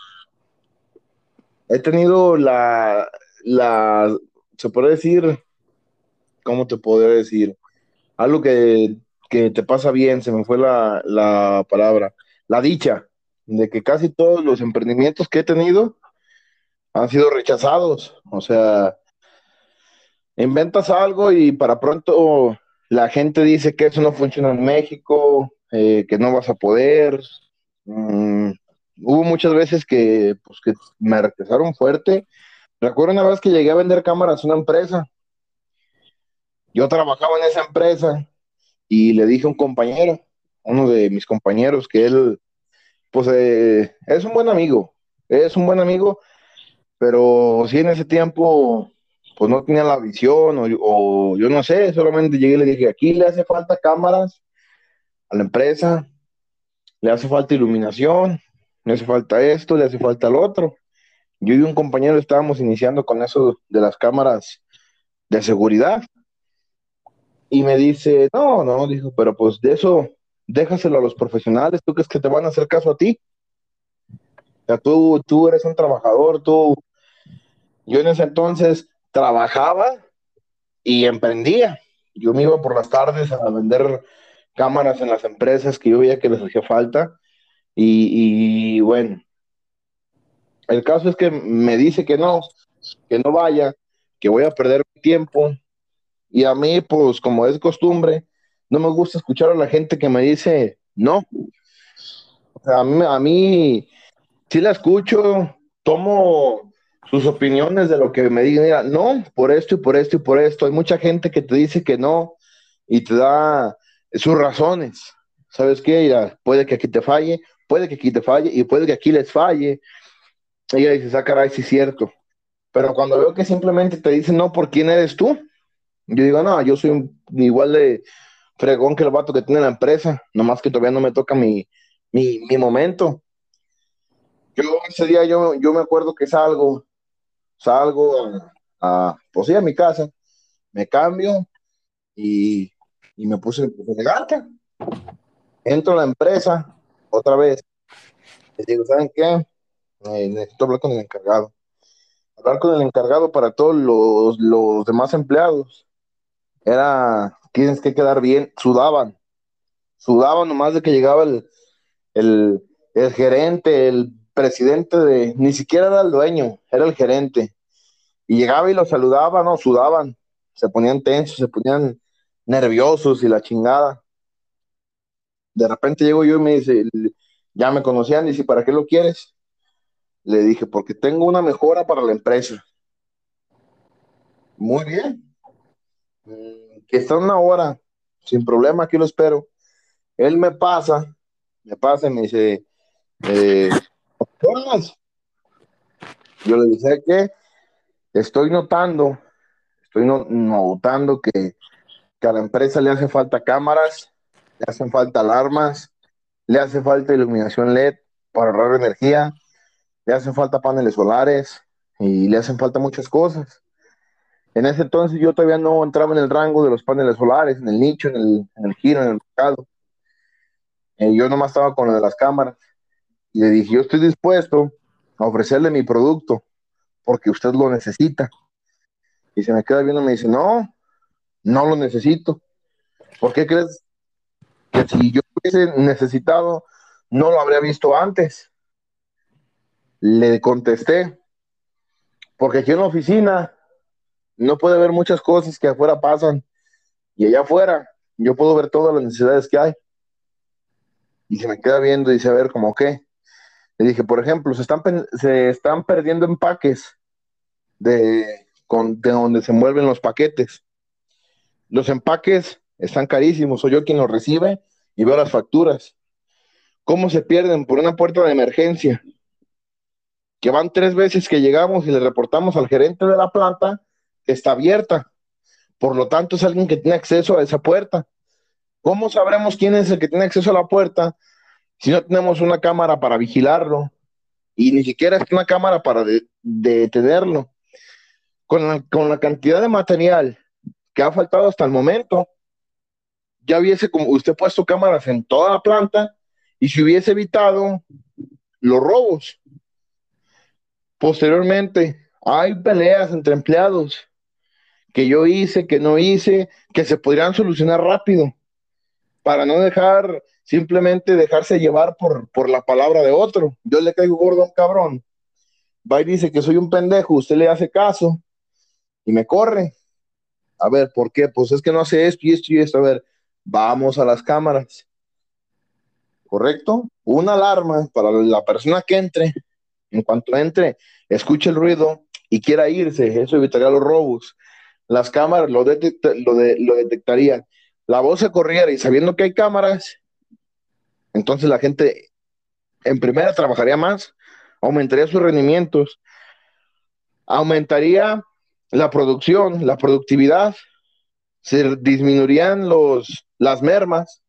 S2: he tenido la, la, se puede decir, ¿cómo te podría decir? Algo que, que te pasa bien, se me fue la, la, palabra, la dicha de que casi todos los emprendimientos que he tenido han sido rechazados. O sea, inventas algo y para pronto la gente dice que eso no funciona en México, eh, que no vas a poder. Mm, hubo muchas veces que, pues, que me rechazaron fuerte. Recuerdo una vez que llegué a vender cámaras a una empresa yo trabajaba en esa empresa y le dije a un compañero, uno de mis compañeros, que él, pues eh, es un buen amigo, es un buen amigo, pero sí en ese tiempo, pues no tenía la visión o, o yo no sé, solamente llegué y le dije, aquí le hace falta cámaras a la empresa, le hace falta iluminación, le hace falta esto, le hace falta lo otro. Yo y un compañero estábamos iniciando con eso de las cámaras de seguridad. Y me dice, no, no, dijo, pero pues de eso, déjaselo a los profesionales, ¿tú crees que te van a hacer caso a ti? O sea, tú, tú eres un trabajador, tú... Yo en ese entonces trabajaba y emprendía. Yo me iba por las tardes a vender cámaras en las empresas que yo veía que les hacía falta. Y, bueno, el caso es que me dice que no, que no vaya, que voy a perder mi tiempo, y a mí, pues como es costumbre, no me gusta escuchar a la gente que me dice no. O sea, a mí, a mí sí la escucho, tomo sus opiniones de lo que me digan, no, por esto y por esto y por esto. Hay mucha gente que te dice que no y te da sus razones. ¿Sabes qué? Puede que aquí te falle, puede que aquí te falle y puede que aquí les falle. Ella dice, ah, caray, sí es cierto. Pero cuando veo que simplemente te dicen no por quién eres tú, yo digo, no, yo soy igual de fregón que el vato que tiene la empresa, nomás que todavía no me toca mi, mi, mi momento. Yo ese día yo, yo me acuerdo que salgo salgo a, pues sí, a mi casa, me cambio y, y me puse elegante. Entro a la empresa otra vez. Les digo, ¿saben qué? Eh, necesito hablar con el encargado. Hablar con el encargado para todos los, los demás empleados. Era, tienes que quedar bien, sudaban. Sudaban nomás de que llegaba el, el, el gerente, el presidente de, ni siquiera era el dueño, era el gerente. Y llegaba y los saludaba, no, sudaban, se ponían tensos, se ponían nerviosos y la chingada. De repente llego yo y me dice, ya me conocían, dice, ¿para qué lo quieres? Le dije, porque tengo una mejora para la empresa. Muy bien. Mm, que está una hora, sin problema, aquí lo espero. Él me pasa, me pasa y me dice, eh, yo le dije que estoy notando, estoy notando que, que a la empresa le hace falta cámaras, le hacen falta alarmas, le hace falta iluminación LED para ahorrar energía, le hacen falta paneles solares y le hacen falta muchas cosas. En ese entonces yo todavía no entraba en el rango de los paneles solares, en el nicho, en el, en el giro, en el mercado. Eh, yo nomás estaba con lo de las cámaras. Y le dije, yo estoy dispuesto a ofrecerle mi producto porque usted lo necesita. Y se me queda viendo y me dice, no, no lo necesito. ¿Por qué crees que si yo hubiese necesitado, no lo habría visto antes? Le contesté, porque aquí en la oficina no puede ver muchas cosas que afuera pasan y allá afuera yo puedo ver todas las necesidades que hay. Y se me queda viendo y dice, a ver, ¿cómo qué? Le dije, por ejemplo, se están, se están perdiendo empaques de, con, de donde se mueven los paquetes. Los empaques están carísimos, soy yo quien los recibe y veo las facturas. ¿Cómo se pierden? Por una puerta de emergencia. Que van tres veces que llegamos y le reportamos al gerente de la planta está abierta. Por lo tanto, es alguien que tiene acceso a esa puerta. ¿Cómo sabremos quién es el que tiene acceso a la puerta si no tenemos una cámara para vigilarlo y ni siquiera es una cámara para detenerlo. Con la, con la cantidad de material que ha faltado hasta el momento, ya hubiese como usted puesto cámaras en toda la planta y se hubiese evitado los robos. Posteriormente, hay peleas entre empleados que yo hice, que no hice, que se podrían solucionar rápido para no dejar simplemente dejarse llevar por, por la palabra de otro. Yo le caigo gordo a un cabrón. Va y dice que soy un pendejo, usted le hace caso y me corre. A ver, ¿por qué? Pues es que no hace esto y esto y esto. A ver, vamos a las cámaras. ¿Correcto? Una alarma para la persona que entre. En cuanto entre, escuche el ruido y quiera irse. Eso evitaría los robos. Las cámaras lo, lo, lo detectarían. La voz se corriera y sabiendo que hay cámaras, entonces la gente en primera trabajaría más, aumentaría sus rendimientos, aumentaría la producción, la productividad, se disminuirían los, las mermas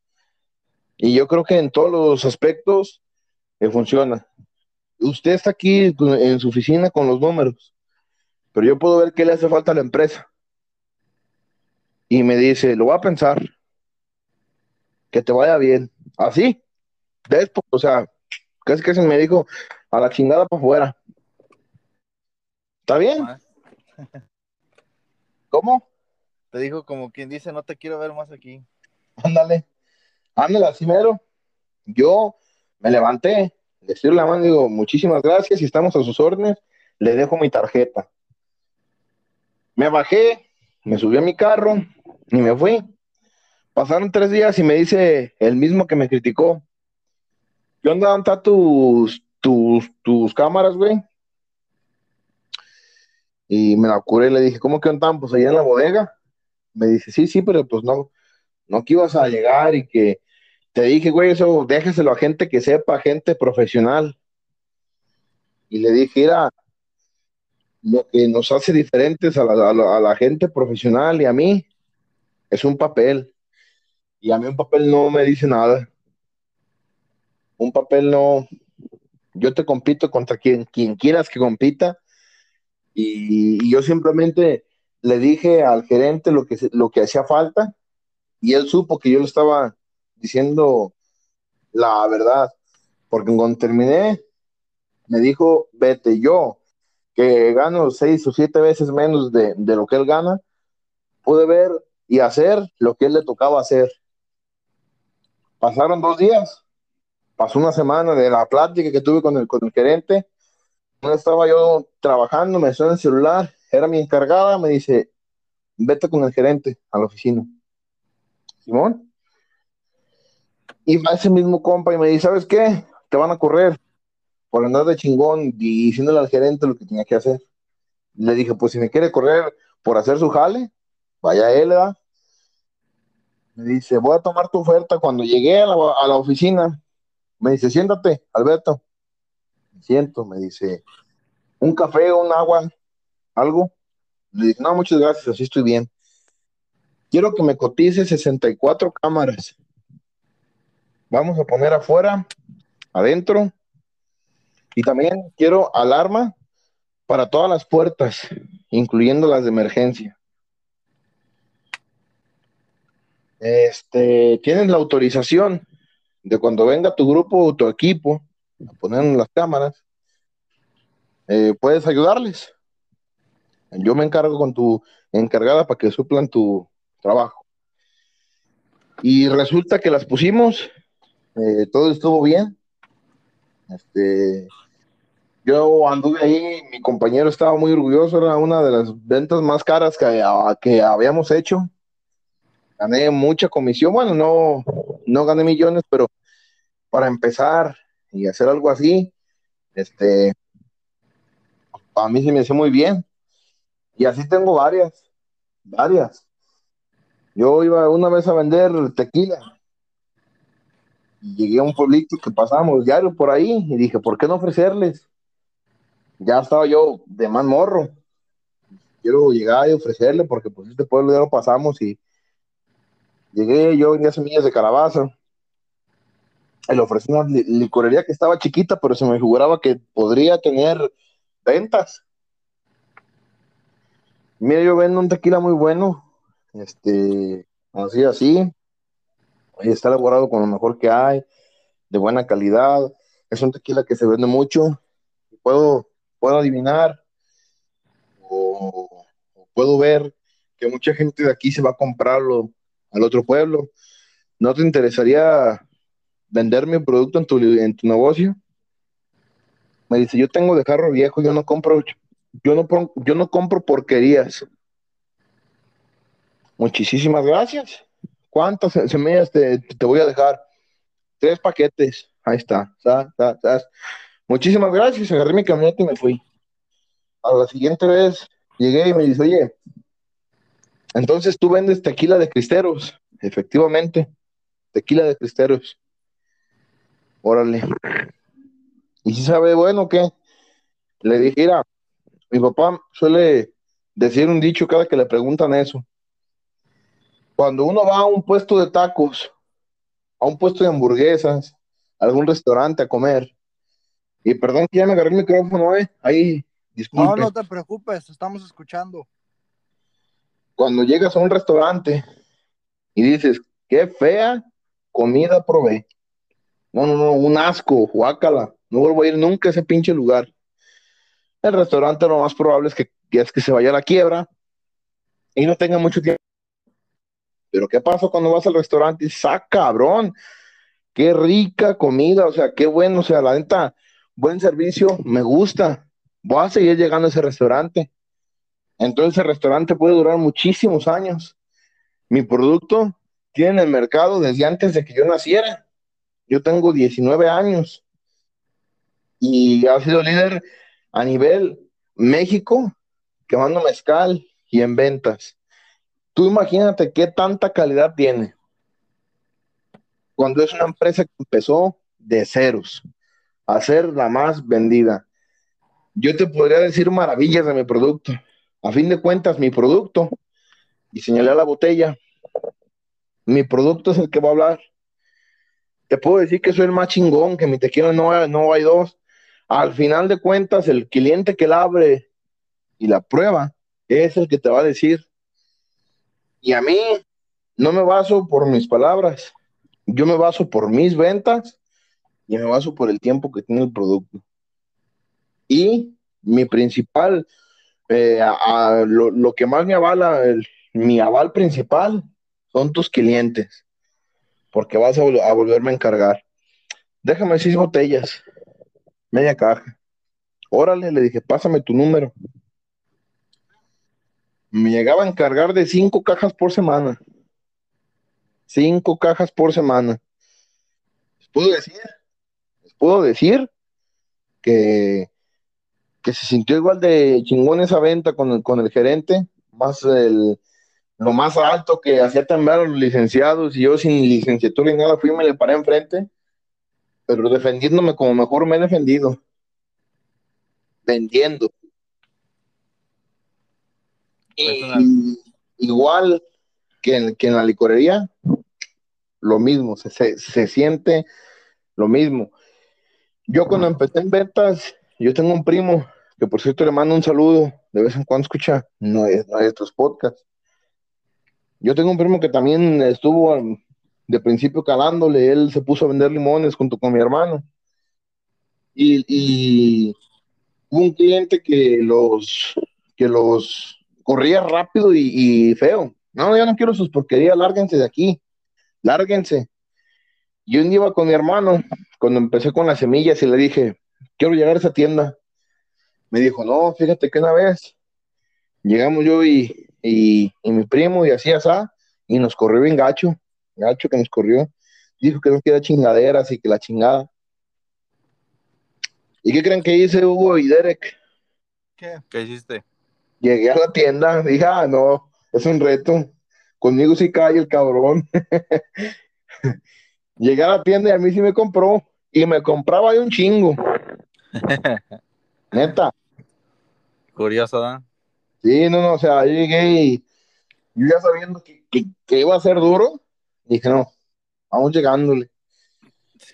S2: y yo creo que en todos los aspectos eh, funciona. Usted está aquí en su oficina con los números, pero yo puedo ver qué le hace falta a la empresa. Y me dice, lo voy a pensar, que te vaya bien. Así, Después, o sea, casi se me dijo a la chingada para afuera. ¿Está bien? ¿Cómo?
S3: Te dijo como quien dice, no te quiero ver más aquí.
S2: Ándale, ándale, así mero. Yo me levanté, le estoy la mano y digo, muchísimas gracias y estamos a sus órdenes, le dejo mi tarjeta. Me bajé, me subí a mi carro y me fui. Pasaron tres días y me dice el mismo que me criticó, ¿Qué onda? ¿Dónde están tus, tus, tus cámaras, güey? Y me la curé y le dije, ¿cómo que andan? Pues allá en la bodega. Me dice, sí, sí, pero pues no, no que ibas a llegar y que te dije, güey, eso déjeselo a gente que sepa, gente profesional. Y le dije, mira, lo que nos hace diferentes a la, a la gente profesional y a mí es un papel. Y a mí un papel no me dice nada un papel no, yo te compito contra quien, quien quieras que compita Y, yo simplemente le dije al gerente lo que, lo que hacía falta y él supo que yo le estaba diciendo la verdad. Porque cuando terminé, me dijo, vete yo, que gano seis o siete veces menos de, de lo que él gana, pude ver y hacer lo que él le tocaba hacer. Pasaron dos días, pasó una semana de la plática que tuve con el, con el gerente. Estaba yo trabajando, me suena el celular, era mi encargada, me dice, vete con el gerente a la oficina. Simón. Y va ese mismo compa y me dice, ¿sabes qué? Te van a correr por andar de chingón diciéndole al gerente lo que tenía que hacer. Le dije, pues si me quiere correr por hacer su jale, vaya él, ¿verdad? Me dice, voy a tomar tu oferta. Cuando llegué a la, oficina, me dice, siéntate, Alberto. Me siento, me dice, un café, un agua, algo. Le no, muchas gracias, así estoy bien. Quiero que me cotice 64 cámaras. Vamos a poner afuera, adentro. Y también quiero alarma para todas las puertas, incluyendo las de emergencia. Este, tienes la autorización de cuando venga tu grupo o tu equipo a poner las cámaras, eh, puedes ayudarles. Yo me encargo con tu encargada para que suplan tu trabajo. Y resulta que las pusimos, eh, todo estuvo bien. Este, yo anduve ahí, mi compañero estaba muy orgulloso, era una de las ventas más caras que, que habíamos hecho gané mucha comisión, bueno, no, no gané millones, pero para empezar y hacer algo así, este, a mí se me hace muy bien. Y así tengo varias, varias. Yo iba una vez a vender tequila. Y llegué a un pueblito que pasamos diario por ahí y dije, ¿por qué no ofrecerles? Ya estaba yo de más morro. Quiero llegar y ofrecerle porque pues este pueblo ya lo pasamos y Llegué, yo vendía semillas de calabaza. Le ofrecí una licorería que estaba chiquita, pero se me figuraba que podría tener ventas. Mira, yo vendo un tequila muy bueno. Este, así, así. Está elaborado con lo mejor que hay, de buena calidad. Es un tequila que se vende mucho. Puedo, puedo adivinar o puedo ver que mucha gente de aquí se va a comprarlo al otro pueblo. ¿No te interesaría vender mi producto en tu, en tu negocio? Me dice, yo tengo de carro viejo, yo no compro, yo no, yo no compro porquerías. Muchísimas gracias. ¿Cuántas semillas te, voy a dejar? Tres paquetes. Ahí está. Muchísimas gracias. Agarré mi camioneta y me fui. A la siguiente vez llegué y me dice, oye, entonces tú vendes tequila de cristeros, efectivamente, tequila de cristeros. Órale. ¿Y si sabe bueno qué? Le dije, mira, mi papá suele decir un dicho cada que le preguntan eso. Cuando uno va a un puesto de tacos, a un puesto de hamburguesas, a algún restaurante a comer, y perdón que ya me agarré el micrófono, eh, ahí, disculpe.
S1: No, no te preocupes, estamos escuchando
S2: cuando llegas a un restaurante y dices, qué fea comida probé. No, no, no, un asco, guácala. No vuelvo a ir nunca a ese pinche lugar. El restaurante lo más probable es que, es que se vaya a la quiebra y no tenga mucho tiempo. Pero ¿qué pasa cuando vas al restaurante y dices, ah, cabrón, qué rica comida, o sea, qué bueno, o sea, la neta, buen servicio, me gusta. Voy a seguir llegando a ese restaurante. Entonces el restaurante puede durar muchísimos años. Mi producto tiene en el mercado desde antes de que yo naciera. Yo tengo 19 años y ha sido líder a nivel México, quemando mezcal y en ventas. Tú imagínate qué tanta calidad tiene. Cuando es una empresa que empezó de ceros a ser la más vendida. Yo te podría decir maravillas de mi producto a fin de cuentas, mi producto, y señalé a la botella, mi producto es el que va a hablar. Te puedo decir que soy el más chingón, que mi tequila no, no hay dos. Al final de cuentas, el cliente que la abre y la prueba es el que te va a decir. Y a mí no me baso por mis palabras, yo me baso por mis ventas y me baso por el tiempo que tiene el producto. Y mi principal, eh, lo, que más me avala, mi aval principal son tus clientes, porque vas a, volverme a encargar. Déjame seis botellas, media caja. Órale, le dije, pásame tu número. Me llegaba a encargar de cinco cajas por semana. Cinco cajas por semana. Les puedo decir, les puedo decir que, que se sintió igual de chingón esa venta con el, con el gerente, más el, lo más alto que hacía temblar a los licenciados y yo sin licenciatura ni nada fui y me le paré enfrente, pero defendiéndome como mejor me he defendido vendiendo. Y, igual que en, que en, la licorería, lo mismo, se, se, siente lo mismo. Yo cuando empecé en ventas, yo tengo un primo que por cierto le mando un saludo, de vez en cuando escucha no es, no estos podcasts. Yo tengo un primo que también estuvo de principio calándole, él se puso a vender limones junto con mi hermano. Y, y un cliente que los, que los corría rápido y, feo. No, yo no quiero sus porquerías, lárguense de aquí, lárguense. Yo iba con mi hermano cuando empecé con las semillas y le dije, quiero llegar a esa tienda. Me dijo, no, fíjate que una vez llegamos yo y, y, mi primo y así así, y nos corrió bien gacho, gacho que nos corrió. Dijo que no queda chingaderas y que la chingada. ¿Y qué creen que hice Hugo y Derek?
S3: ¿Qué? ¿Qué hiciste?
S2: Llegué a la tienda, dije, ah, no, es un reto. Conmigo sí cae el cabrón. Llegué a la tienda y a mí sí me compró. Y me compraba de un chingo. Neta.
S3: Curioso, ¿no?
S2: Sí, no, no, o sea, llegué y yo ya sabiendo que, que iba a ser duro, dije, no, vamos llegándole.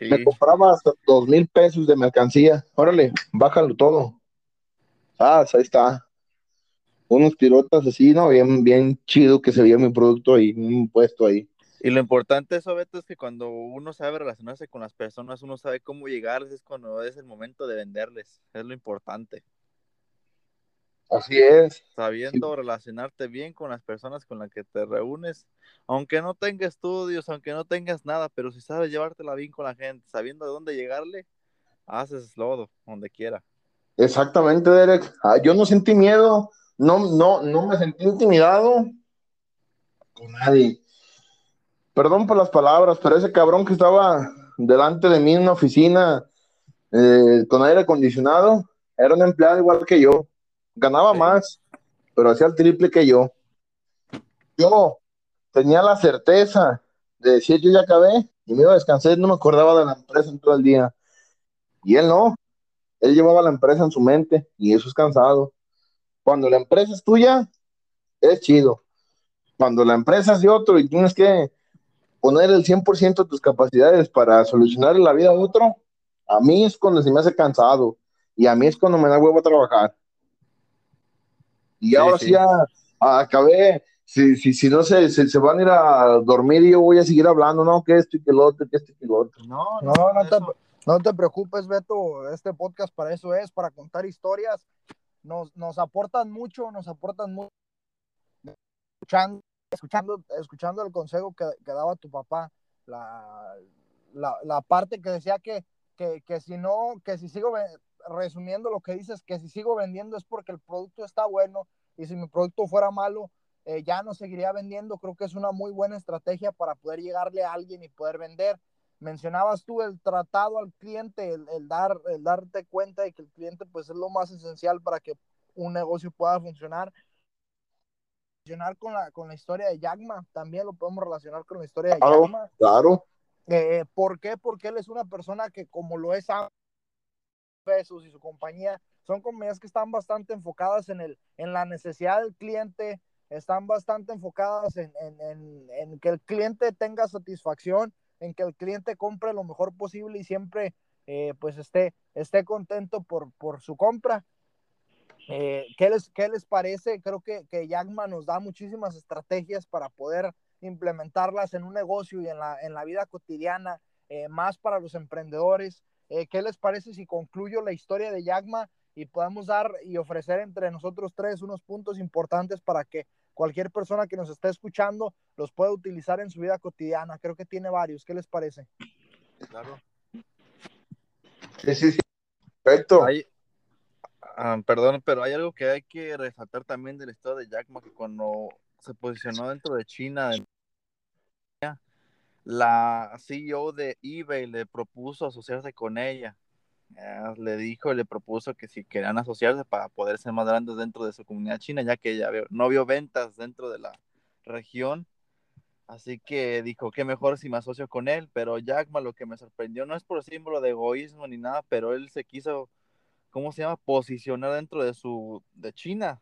S2: Me compraba hasta dos mil pesos de mercancía. Órale, bájalo todo. Ah, ahí está. Unos pirotas así, ¿no? Bien, bien chido que se veía mi producto ahí, un puesto ahí.
S3: Y lo importante eso, Beto, es que cuando uno sabe relacionarse con las personas, uno sabe cómo llegarles, es cuando es el momento de venderles. Es lo importante.
S2: Así es.
S3: Sabiendo relacionarte bien con las personas con las que te reúnes, aunque no tengas estudios, aunque no tengas nada, pero si sabes llevártela bien con la gente, sabiendo de dónde llegarle, haces lodo, donde quiera.
S2: Exactamente, Derek. Ah, yo no sentí miedo, no, no, no me sentí intimidado con nadie. Perdón por las palabras, pero ese cabrón que estaba delante de mí en una oficina eh, con aire acondicionado era un empleado igual que yo ganaba más, pero hacía el triple que yo. Yo tenía la certeza de decir, yo ya acabé y me iba a descansar, no me acordaba de la empresa en todo el día. Y él no, él llevaba la empresa en su mente y eso es cansado. Cuando la empresa es tuya, es chido. Cuando la empresa es de otro y tienes que poner el 100% de tus capacidades para solucionar la vida de otro, a mí es cuando se me hace cansado y a mí es cuando me da huevo a trabajar. Y ahora sí, ya acabé. Si, si, si no se, se, van a ir a dormir y yo voy a seguir hablando, no, que esto y que lo otro, que esto y que lo otro.
S1: No, no, no, te, no te preocupes, Beto. Este podcast para eso es, para contar historias. Nos, nos aportan mucho, nos aportan mucho. Escuchando, escuchando, escuchando el consejo que, que daba tu papá, la, la, la parte que decía que, que, que, si no, que si sigo resumiendo lo que dices, que si sigo vendiendo es porque el producto está bueno y si mi producto fuera malo, eh, ya no seguiría vendiendo. Creo que es una muy buena estrategia para poder llegarle a alguien y poder vender. Mencionabas tú el tratado al cliente, el, dar, el darte cuenta de que el cliente pues es lo más esencial para que un negocio pueda funcionar. Relacionar con la, con la historia de Yagma, también lo podemos relacionar con la historia de
S2: claro, Claro.
S1: Eh, ¿Por qué? Porque él es una persona que como lo es pesos y su compañía son compañías que están bastante enfocadas en, el, en la necesidad del cliente, están bastante enfocadas en, en, en, que el cliente tenga satisfacción, en que el cliente compre lo mejor posible y siempre eh, pues esté, esté contento por, por su compra. Eh, ¿qué, les, ¿Qué les parece? Creo que, que Yagma nos da muchísimas estrategias para poder implementarlas en un negocio y en la, en la vida cotidiana, eh, más para los emprendedores. Eh, ¿Qué les parece si concluyo la historia de Yagma y podemos dar y ofrecer entre nosotros tres unos puntos importantes para que cualquier persona que nos esté escuchando los pueda utilizar en su vida cotidiana? Creo que tiene varios. ¿Qué les parece?
S3: Claro.
S2: Sí, sí, sí. Perfecto.
S3: Hay, ah, perdón, pero hay algo que hay que resaltar también del estado de Jack Ma, que cuando se posicionó dentro de China, la CEO de eBay le propuso asociarse con ella. Eh, le dijo y le propuso que si querían asociarse para poder ser más grandes dentro de su comunidad china, ya que ella no vio ventas dentro de la región. Así que dijo que mejor si me asocio con él, pero Jack Ma lo que me sorprendió no es por símbolo de egoísmo ni nada, pero él se quiso, ¿cómo se llama? Posicionar dentro de su, de China,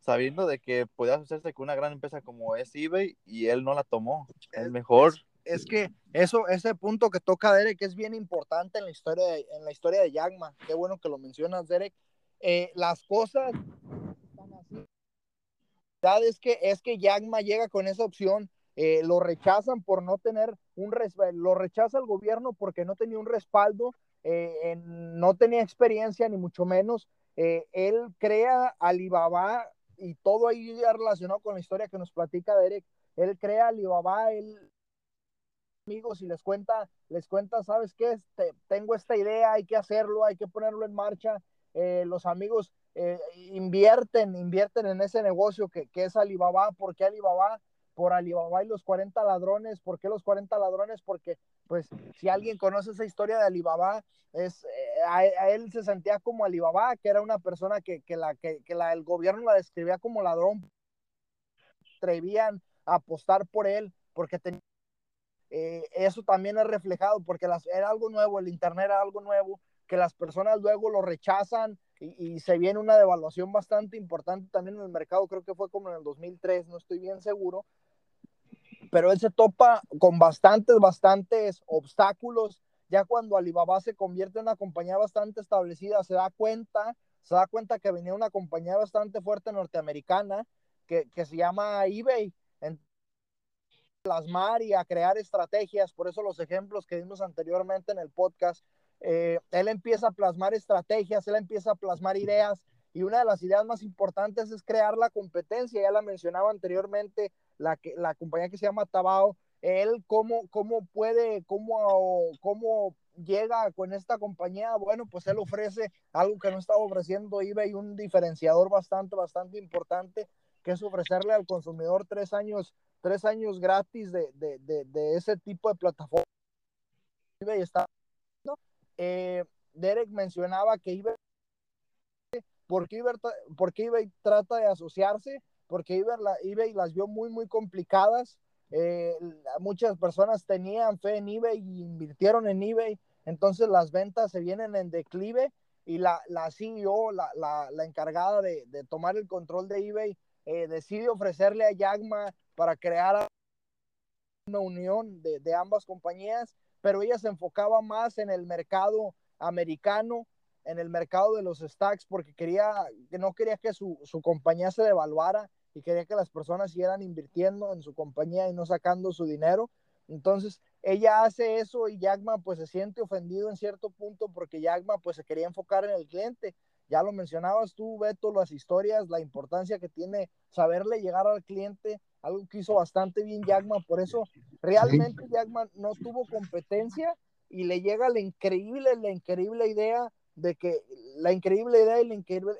S3: sabiendo de que podía asociarse con una gran empresa como es eBay y él no la tomó. El mejor.
S1: Es, que eso, ese punto que toca Derek es bien importante en la historia de, en la historia de Yagma. Qué bueno que lo mencionas, Derek. Eh, las cosas están así. Es que, es que Yagma llega con esa opción eh, lo rechazan por no tener un lo rechaza el gobierno porque no tenía un respaldo, eh, no tenía experiencia ni mucho menos. Él crea Alibaba y todo ahí relacionado con la historia que nos platica Derek. Él crea Alibaba, él amigos y les cuenta, les cuenta, ¿sabes qué? Tengo esta idea, hay que hacerlo, hay que ponerlo en marcha. los amigos invierten, invierten en ese negocio que, es Alibaba, porque Alibaba por Alibaba y los 40 ladrones. ¿Por qué los 40 ladrones? Porque, pues, si alguien conoce esa historia de Alibaba, es, eh, a, él se sentía como Alibaba, que era una persona que, que la, que, la, el gobierno la describía como ladrón. Atrevían a apostar por él porque tenía eh, eso también es reflejado porque las, era algo nuevo, el Internet era algo nuevo, que las personas luego lo rechazan y, se viene una devaluación bastante importante también en el mercado, creo que fue como en el 2003, no estoy bien seguro, pero él se topa con bastantes, bastantes obstáculos. Ya cuando Alibaba se convierte en una compañía bastante establecida, se da cuenta, se da cuenta que venía una compañía bastante fuerte norteamericana que, se llama eBay. Plasmar y a crear estrategias, por eso los ejemplos que dimos anteriormente en el podcast, eh, él empieza a plasmar estrategias, él empieza a plasmar ideas y una de las ideas más importantes es crear la competencia, ya la mencionaba anteriormente, la, que, la compañía que se llama Tabao, él cómo, cómo puede, cómo, cómo llega con esta compañía, bueno, pues él ofrece algo que no estaba ofreciendo eBay, un diferenciador bastante, bastante importante, que es ofrecerle al consumidor tres años, tres años gratis de, de, de, ese tipo de plataforma. eBay está, eh, Derek mencionaba que eBay, porque eBay, porque eBay trata de asociarse, porque eBay, las vio muy, muy complicadas. Eh, muchas personas tenían fe en eBay y invirtieron en eBay, entonces las ventas se vienen en declive y la, la CEO, la, la, la encargada de, de, tomar el control de eBay, eh, decide ofrecerle a Yagma para crear una unión de, ambas compañías, pero ella se enfocaba más en el mercado americano, en el mercado de los stacks, porque quería, que no quería que su, su compañía se devaluara y quería que las personas siguieran invirtiendo en su compañía y no sacando su dinero. Entonces, ella hace eso y Jackman pues se siente ofendido en cierto punto porque Jackman pues se quería enfocar en el cliente. Ya lo mencionabas tú, Beto, las historias, la importancia que tiene saberle llegar al cliente, algo que hizo bastante bien Jackman. Por eso, realmente Jackman no tuvo competencia y le llega la increíble, la increíble idea de que la increíble idea y la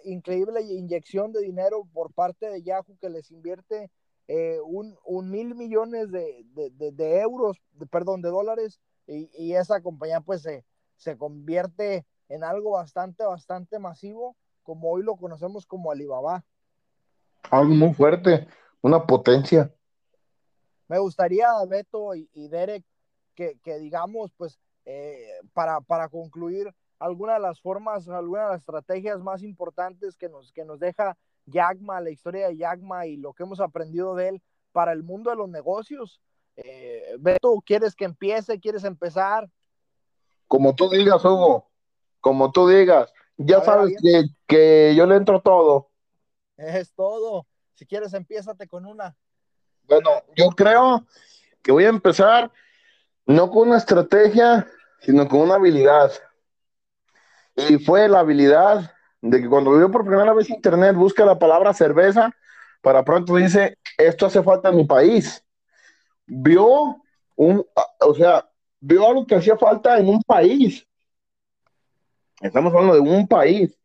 S1: increíble, inyección de dinero por parte de Yahoo que les invierte eh, un, mil millones de, euros, perdón, de dólares, y, esa compañía pues se, se convierte en algo bastante, bastante masivo, como hoy lo conocemos como Alibaba.
S2: Algo muy fuerte, una potencia.
S1: Me gustaría, Beto y, Derek, que, digamos, pues, eh, para, para concluir, alguna de las formas, alguna de las estrategias más importantes que nos, que nos deja Yagma, la historia de Yagma y lo que hemos aprendido de él para el mundo de los negocios. Eh, Beto, ¿quieres que empiece? ¿Quieres empezar?
S2: Como tú digas, Hugo, como tú digas. Ya sabes que, que, yo le entro todo.
S1: Es todo. Si quieres, empiézate con una.
S2: Bueno, yo creo que voy a empezar no con una estrategia, sino con una habilidad. Y fue la habilidad de que cuando vio por primera vez internet, busca la palabra cerveza, para pronto dice, esto hace falta en mi país. Vio un, o sea, vio algo que hacía falta en un país. Estamos hablando de un país.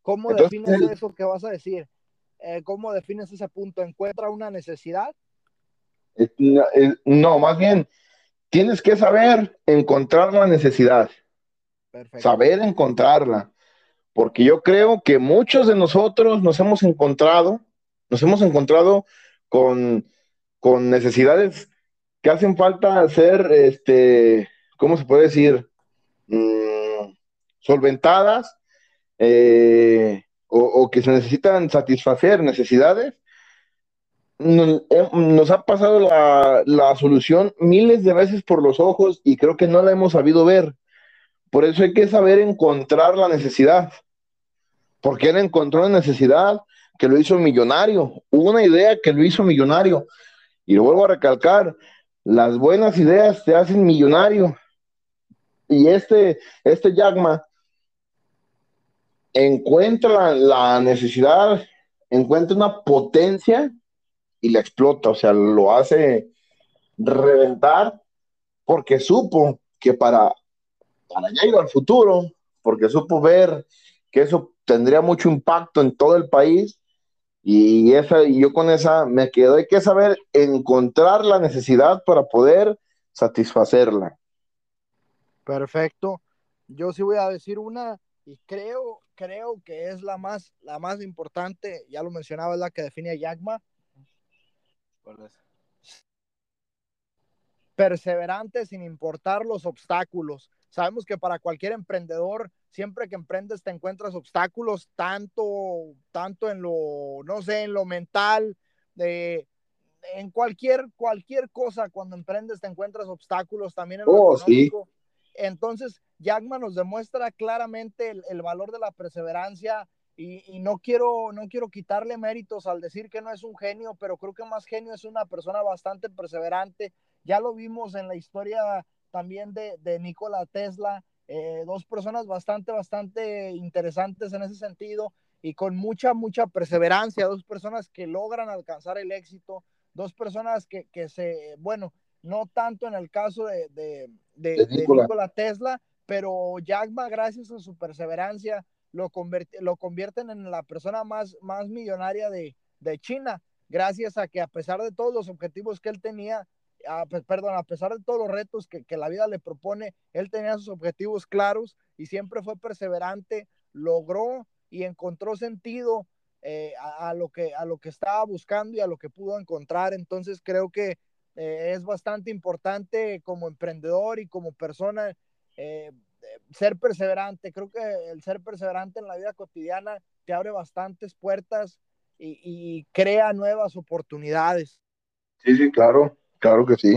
S1: ¿Cómo defines eso que vas a decir? Eh, ¿Cómo defines ese punto? ¿Encuentra una necesidad?
S2: No, más bien, tienes que saber encontrar la necesidad. Saber encontrarla. Porque yo creo que muchos de nosotros nos hemos encontrado, nos hemos encontrado con, con necesidades que hacen falta ser, este, ¿cómo se puede decir? Mm, solventadas eh, o, que se necesitan satisfacer necesidades. Eh, nos, ha pasado la, la, solución miles de veces por los ojos y creo que no la hemos sabido ver. Por eso hay que saber encontrar la necesidad. Porque él encontró una necesidad que lo hizo millonario, una idea que lo hizo millonario. Y lo vuelvo a recalcar, las buenas ideas te hacen millonario. Y este, este encuentra la, necesidad, encuentra una potencia y la explota, o sea, lo hace reventar porque supo que para, para ya ir al futuro, porque supo ver que eso tendría mucho impacto en todo el país, y, esa, yo con esa me quedo, hay que saber encontrar la necesidad para poder satisfacerla.
S1: Perfecto. Yo sí voy a decir una y creo, creo que es la más, la más importante, ya lo mencionaba, es la que define a Yagma. Perseverante sin importar los obstáculos. Sabemos que para cualquier emprendedor siempre que emprendes te encuentras obstáculos, tanto, tanto en lo, no sé, en lo mental, de, en cualquier, cualquier cosa, cuando emprendes te encuentras obstáculos también en lo oh, económico. Entonces, Jackman nos demuestra claramente el, valor de la perseverancia y, no, quiero, no quiero quitarle méritos al decir que no es un genio, pero creo que más genio es una persona bastante perseverante. Ya lo vimos en la historia también de, de Nikola Tesla, eh, dos personas bastante, bastante interesantes en ese sentido y con mucha, mucha perseverancia, dos personas que logran alcanzar el éxito, dos personas que, que se, bueno, no tanto en el caso de, de, Nikola. Tesla, pero Jack Ma, gracias a su perseverancia, lo, lo convierten en la persona más, más millonaria de, de China, gracias a que a pesar de todos los objetivos que él tenía, perdón, a pesar de todos los retos que, que, la vida le propone, él tenía sus objetivos claros y siempre fue perseverante, logró y encontró sentido eh, a, lo que, a lo que estaba buscando y a lo que pudo encontrar. Entonces creo que eh, es bastante importante como emprendedor y como persona eh, ser perseverante. Creo que el ser perseverante en la vida cotidiana te abre bastantes puertas y, y crea nuevas oportunidades.
S2: Sí, sí, claro. Claro que sí.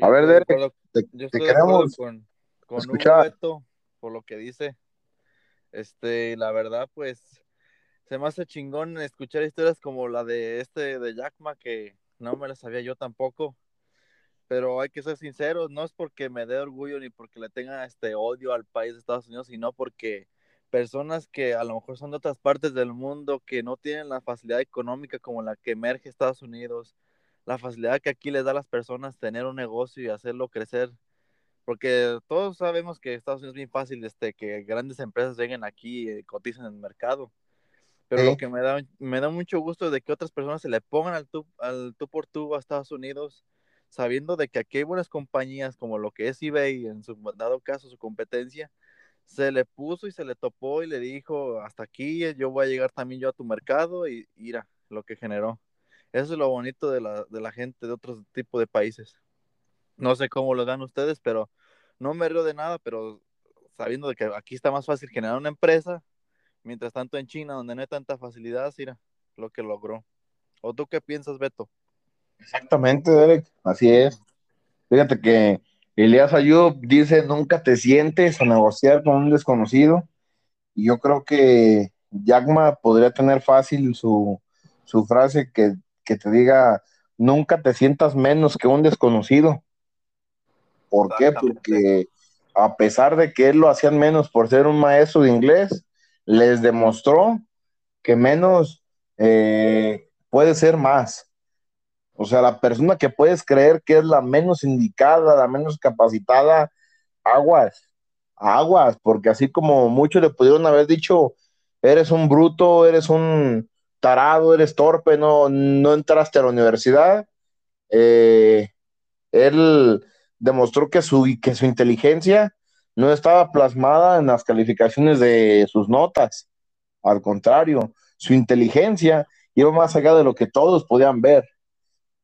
S2: a ver, Derek, te, yo estoy queremos
S3: con, con escuchar. por lo que dice. Este, la verdad, pues, se me hace chingón escuchar historias como la de este de Jackma, que no me la sabía yo tampoco. Pero hay que ser sinceros, no es porque me dé orgullo ni porque le tenga este odio al país de Estados Unidos, sino porque personas que a lo mejor son de otras partes del mundo, que no tienen la facilidad económica como la que emerge Estados Unidos, la facilidad que aquí les da a las personas tener un negocio y hacerlo crecer. Porque todos sabemos que Estados Unidos es bien fácil este, que grandes empresas lleguen aquí y coticen en el mercado. Pero lo que me da, me da mucho gusto de que otras personas se le pongan al tú, al tú por tú a Estados Unidos, sabiendo de que aquí hay buenas compañías como lo que es eBay, en su dado caso su competencia, se le puso y se le topó y le dijo, hasta aquí yo voy a llegar también yo a tu mercado y mira lo que generó. Eso es lo bonito de la, de la gente de otros tipos de países. No sé cómo lo dan ustedes, pero no me río de nada, pero sabiendo de que aquí está más fácil generar una empresa, mientras tanto en China, donde no hay tanta facilidad, mira lo que logró. ¿O tú qué piensas, Beto?
S2: Exactamente, Derek, así es. Fíjate que Elías Ayub dice, nunca te sientes a negociar con un desconocido. Y yo creo que Yagma podría tener fácil su, su frase que, que te diga, nunca te sientas menos que un desconocido. ¿Por qué? Porque a pesar de que él lo hacían menos por ser un maestro de inglés, les demostró que menos eh, puede ser más. O sea, la persona que puedes creer que es la menos indicada, la menos capacitada, aguas, aguas, porque así como muchos le pudieron haber dicho, eres un bruto, eres un tarado, eres torpe, no, no entraste a la universidad, eh, él demostró que su, que su inteligencia no estaba plasmada en las calificaciones de sus notas. Al contrario, su inteligencia iba más allá de lo que todos podían ver.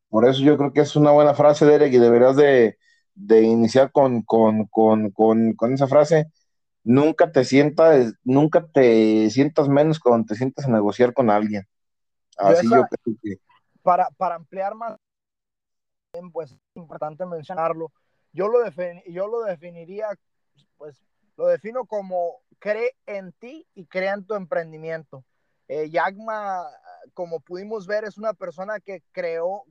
S2: Por eso yo creo que es una buena frase, Derek, y deberías de, de iniciar con, con, con, con, esa frase. Nunca te sientas, nunca te sientas menos cuando te sientas a negociar con alguien. Así yo, creo que.
S1: Para, para ampliar más, pues es importante mencionarlo yo lo, yo lo definiría, pues lo defino como cree en ti y crea en tu emprendimiento. Eh, Yagma, como pudimos ver, es una persona que creó,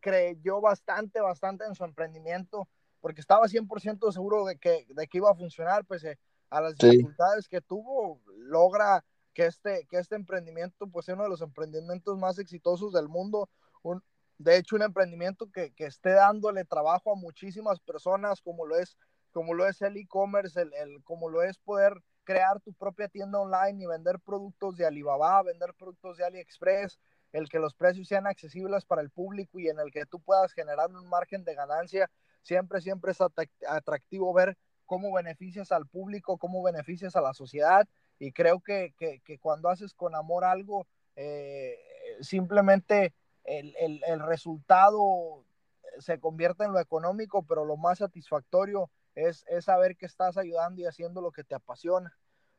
S1: creyó bastante, bastante en su emprendimiento, porque estaba 100% seguro de que, de que iba a funcionar, pues a las dificultades que tuvo, logra que este, que este emprendimiento pues sea uno de los emprendimientos más exitosos del mundo, un, de hecho, un emprendimiento que, que, esté dándole trabajo a muchísimas personas, como lo es, como lo es el e-commerce, el, el, como lo es poder crear tu propia tienda online y vender productos de Alibaba, vender productos de AliExpress, el que los precios sean accesibles para el público y en el que tú puedas generar un margen de ganancia. Siempre, siempre es atractivo ver cómo beneficias al público, cómo beneficias a la sociedad. Y creo que, que, cuando haces con amor algo, eh, simplemente el, el, resultado se convierte en lo económico, pero lo más satisfactorio es, es, saber que estás ayudando y haciendo lo que te apasiona.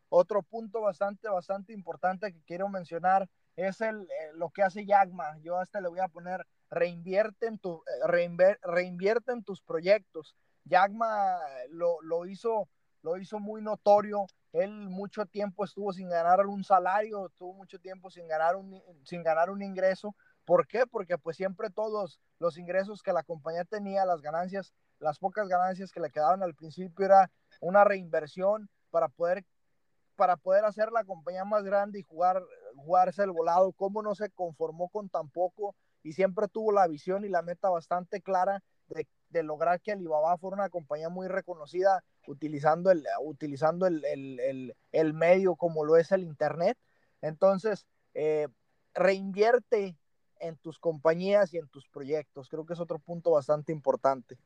S1: Otro punto bastante, bastante importante que quiero mencionar es el, eh, lo que hace Yagma. Yo hasta le voy a poner reinvierte en, tu, eh, reinvierte en tus proyectos. Yagma lo, lo, hizo, lo hizo muy notorio. Él mucho tiempo estuvo sin ganar un salario, estuvo mucho tiempo sin ganar un, sin ganar un ingreso, ¿Por qué? Porque pues siempre todos los ingresos que la compañía tenía, las ganancias, las pocas ganancias que le quedaban al principio era una reinversión para poder para poder hacer la compañía más grande y jugar jugarse el volado, cómo no se conformó con tan poco y siempre tuvo la visión y la meta bastante clara de, lograr que Alibaba fuera una compañía muy reconocida utilizando el, utilizando el, el, el medio como lo es el Internet. Entonces, eh, reinvierte en tus compañías y en tus proyectos. Creo que es otro punto bastante importante.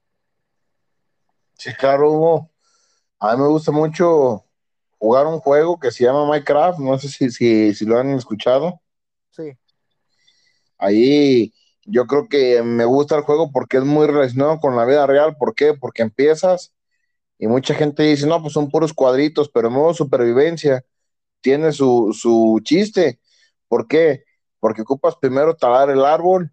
S2: Sí, claro, Hugo. A mí me gusta mucho jugar un juego que se llama Minecraft. No sé si, si, si lo han escuchado.
S1: Sí.
S2: Ahí yo creo que me gusta el juego porque es muy relacionado con la vida real. ¿Por qué? Porque empiezas y mucha gente dice, no, pues son puros cuadritos, pero en modo supervivencia tiene su, su chiste. ¿Por qué? porque ocupas primero talar el árbol,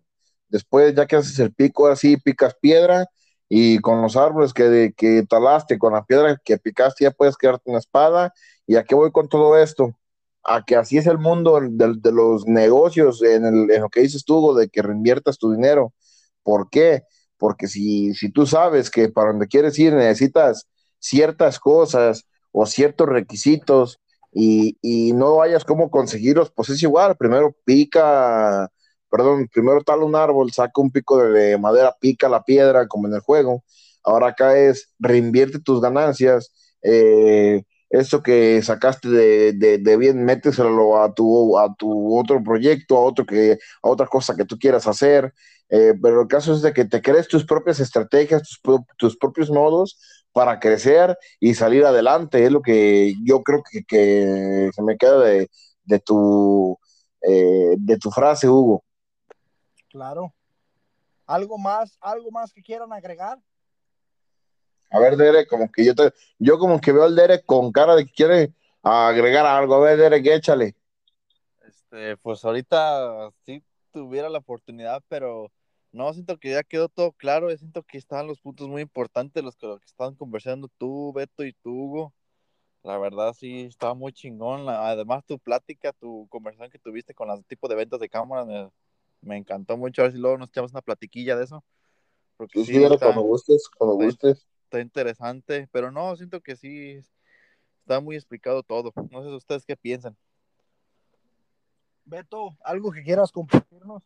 S2: después ya que haces el pico así, picas piedra, y con los árboles que, que talaste, con la piedra que picaste, ya puedes quedarte una espada. ¿Y a qué voy con todo esto? A que así es el mundo de, los negocios, en, el, lo que dices tú, de que reinviertas tu dinero. ¿Por qué? Porque si, si tú sabes que para donde quieres ir necesitas ciertas cosas o ciertos requisitos y, no hayas cómo conseguirlos, pues es igual, primero pica, perdón, primero tala un árbol, saca un pico de, madera, pica la piedra, como en el juego. Ahora acá es reinvierte tus ganancias, eh, eso que sacaste de, bien, méteselo a tu, a tu otro proyecto, a otro que, a otra cosa que tú quieras hacer. Eh, pero el caso es de que te crees tus propias estrategias, tus, tus propios modos para crecer y salir adelante. Es lo que yo creo que, se me queda de, tu, eh, de tu frase, Hugo.
S1: Claro. ¿Algo más, algo más que quieran agregar?
S2: A ver, Derek, como que yo te, yo como que veo al Derek con cara de que quiere agregar algo. A ver, Derek, échale.
S3: Este, pues ahorita sí tuviera la oportunidad, pero no, siento que ya quedó todo claro, siento que estaban los puntos muy importantes, los que, estaban conversando tú, Beto y tú, Hugo. La verdad sí, estaba muy chingón. Además, tu plática, tu conversación que tuviste con los tipos de ventas de cámaras me, me, encantó mucho. A ver si luego nos echamos una platiquilla de eso.
S2: Porque sí, sí está, cuando gustes, cuando gustes.
S3: Está interesante, pero no, siento que sí está muy explicado todo. No sé ustedes qué piensan.
S1: Beto, ¿algo que quieras compartirnos?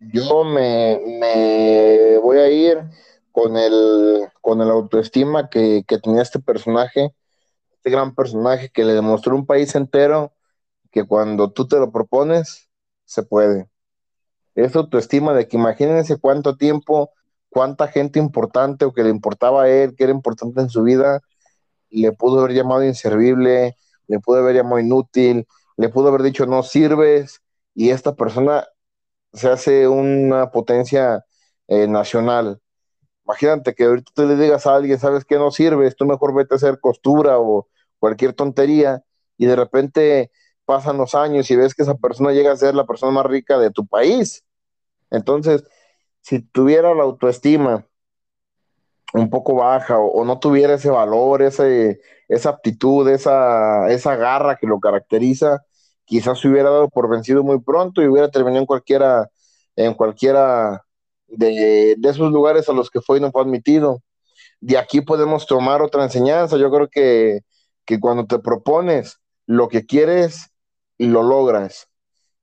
S2: Yo me, me voy a ir con el, con el autoestima que, que tenía este personaje este gran personaje que le demostró un país entero que cuando tú te lo propones, se puede. Es autoestima de que imagínense cuánto tiempo, cuánta gente importante o que le importaba a él, que era importante en su vida, le pudo haber llamado inservible, le pudo haber llamado inútil, le pudo haber dicho no sirves, y esta persona se hace una potencia eh, nacional. Imagínate que ahorita tú le digas a alguien, sabes que no sirves, tú mejor vete a hacer costura o cualquier tontería, y de repente pasan los años y ves que esa persona llega a ser la persona más rica de tu país. Entonces, si tuviera la autoestima un poco baja o, no tuviera ese valor, ese, esa aptitud, esa, esa garra que lo caracteriza, quizás se hubiera dado por vencido muy pronto y hubiera terminado en cualquiera, en cualquiera de, de esos lugares a los que fue y no fue admitido. De aquí podemos tomar otra enseñanza. Yo creo que que cuando te propones lo que quieres, lo logras.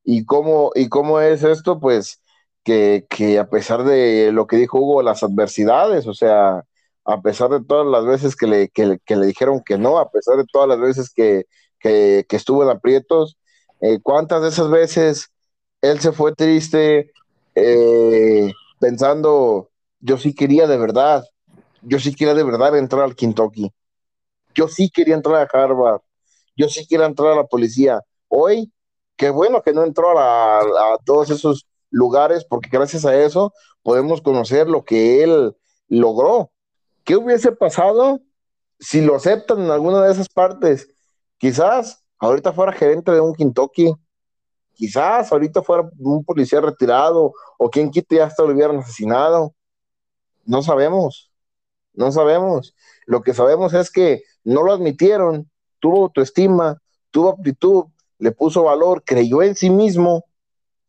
S2: ¿Y cómo, y cómo es esto? Pues que, a pesar de lo que dijo Hugo, las adversidades, o sea, a pesar de todas las veces que le, le dijeron que no, a pesar de todas las veces que, estuvo en aprietos, eh, ¿cuántas de esas veces él se fue triste eh, pensando, yo sí quería de verdad, yo sí quería de verdad entrar al Kentucky? Yo sí quería entrar a Harvard, yo sí quería entrar a la policía. Hoy, qué bueno que no entró a, todos esos lugares, porque gracias a eso podemos conocer lo que él logró. ¿Qué hubiese pasado si lo aceptan en alguna de esas partes? Quizás ahorita fuera gerente de un Kentucky, quizás ahorita fuera un policía retirado, o quien quite ya hasta lo hubieran asesinado. No sabemos, no sabemos. Lo que sabemos es que no lo admitieron, tuvo autoestima, tuvo aptitud, le puso valor, creyó en sí mismo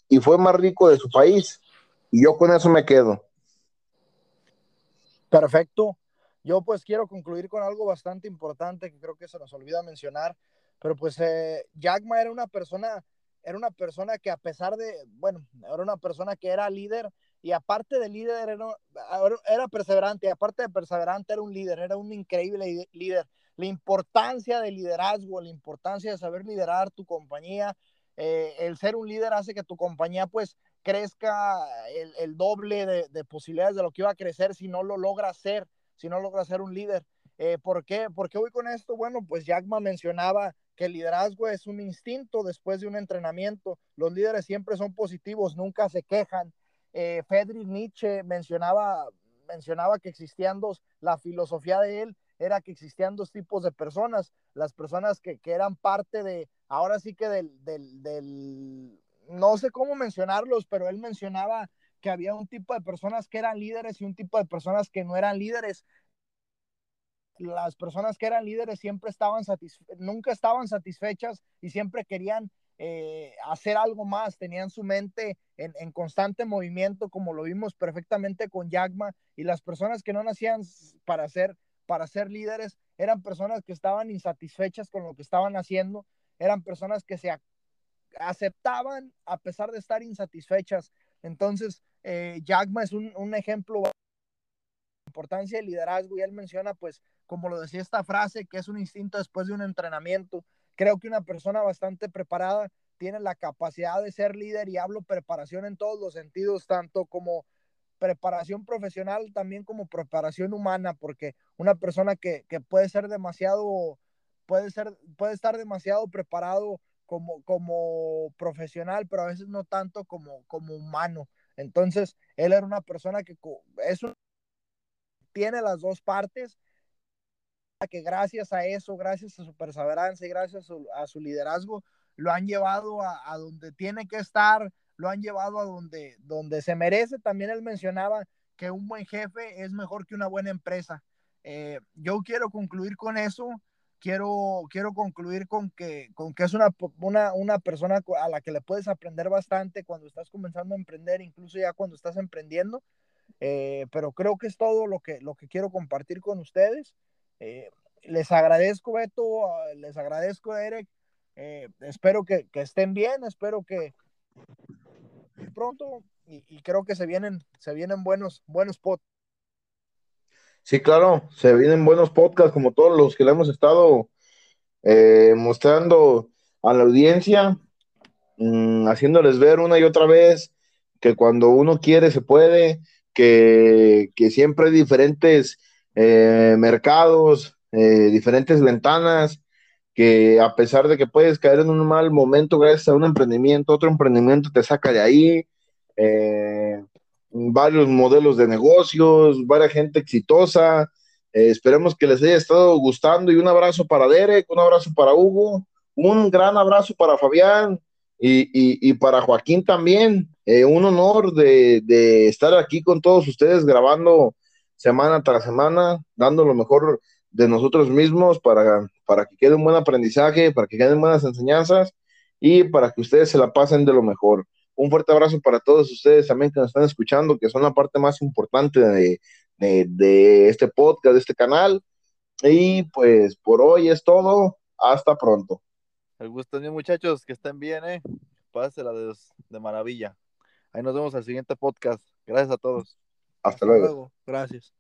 S2: y fue más rico de su país. Y yo con eso me quedo.
S1: Perfecto. Yo pues quiero concluir con algo bastante importante que creo que se nos olvida mencionar, pero pues eh, era una persona, era una persona que a pesar de, bueno, era una persona que era líder y aparte de líder era, era perseverante, aparte de perseverante era un líder, era un increíble líder la importancia del liderazgo, la importancia de saber liderar tu compañía. Eh, el ser un líder hace que tu compañía pues crezca el, doble de, posibilidades de lo que iba a crecer si no lo logra ser, si no logra ser un líder. Eh, ¿Por qué? ¿Por qué voy con esto? Bueno, pues Jackma mencionaba que el liderazgo es un instinto después de un entrenamiento. Los líderes siempre son positivos, nunca se quejan. Eh, Friedrich Nietzsche mencionaba, mencionaba que existían dos, la filosofía de él era que existían dos tipos de personas, las personas que, eran parte de, ahora sí que del, del, no sé cómo mencionarlos, pero él mencionaba que había un tipo de personas que eran líderes y un tipo de personas que no eran líderes. Las personas que eran líderes siempre estaban nunca estaban satisfechas y siempre querían eh, hacer algo más, tenían su mente en, en, constante movimiento, como lo vimos perfectamente con Yagma, y las personas que no nacían para ser para ser líderes, eran personas que estaban insatisfechas con lo que estaban haciendo, eran personas que se aceptaban a pesar de estar insatisfechas. Entonces, eh, es un, un ejemplo de importancia del liderazgo y él menciona, pues, como lo decía esta frase, que es un instinto después de un entrenamiento. Creo que una persona bastante preparada tiene la capacidad de ser líder y hablo preparación en todos los sentidos, tanto como preparación profesional también como preparación humana, porque una persona que, puede ser demasiado, puede ser, puede estar demasiado preparado como, como profesional, pero a veces no tanto como, como humano. Entonces, él era una persona que es tiene las dos partes, que gracias a eso, gracias a su perseverancia y gracias a su, liderazgo, lo han llevado a, a donde tiene que estar, lo han llevado a donde, donde se merece. También él mencionaba que un buen jefe es mejor que una buena empresa. Eh, yo quiero concluir con eso, quiero, quiero concluir con que, con que es una, una, una persona a la que le puedes aprender bastante cuando estás comenzando a emprender, incluso ya cuando estás emprendiendo. Eh, pero creo que es todo lo que, lo que quiero compartir con ustedes. Eh, les agradezco, Beto, les agradezco, Eric. Espero que, estén bien, espero que pronto y, creo que se vienen, se vienen buenos, buenos podcasts.
S2: Sí, claro, se vienen buenos podcasts como todos los que le hemos estado eh, mostrando a la audiencia, mmm, haciéndoles ver una y otra vez que cuando uno quiere se puede, que, que siempre hay diferentes eh, mercados, eh, diferentes ventanas, que a pesar de que puedes caer en un mal momento gracias a un emprendimiento, otro emprendimiento te saca de ahí. Eh, varios modelos de negocios, varias gente exitosa. Eh, esperemos que les haya estado gustando y un abrazo para Derek, un abrazo para Hugo, un gran abrazo para Fabián y, y, para Joaquín también. Eh, un honor de, de, estar aquí con todos ustedes grabando semana tras semana, dando lo mejor de nosotros mismos para, para que quede un buen aprendizaje, para que queden buenas enseñanzas y para que ustedes se la pasen de lo mejor. Un fuerte abrazo para todos ustedes también que nos están escuchando, que son la parte más importante de, de, de este podcast, de este canal. Y pues por hoy es todo. Hasta pronto.
S3: El gusto mío, muchachos, que estén bien, ¿eh? Pásela de, de maravilla. Ahí nos vemos al siguiente podcast. Gracias a todos.
S2: Hasta, Hasta luego. luego.
S1: Gracias.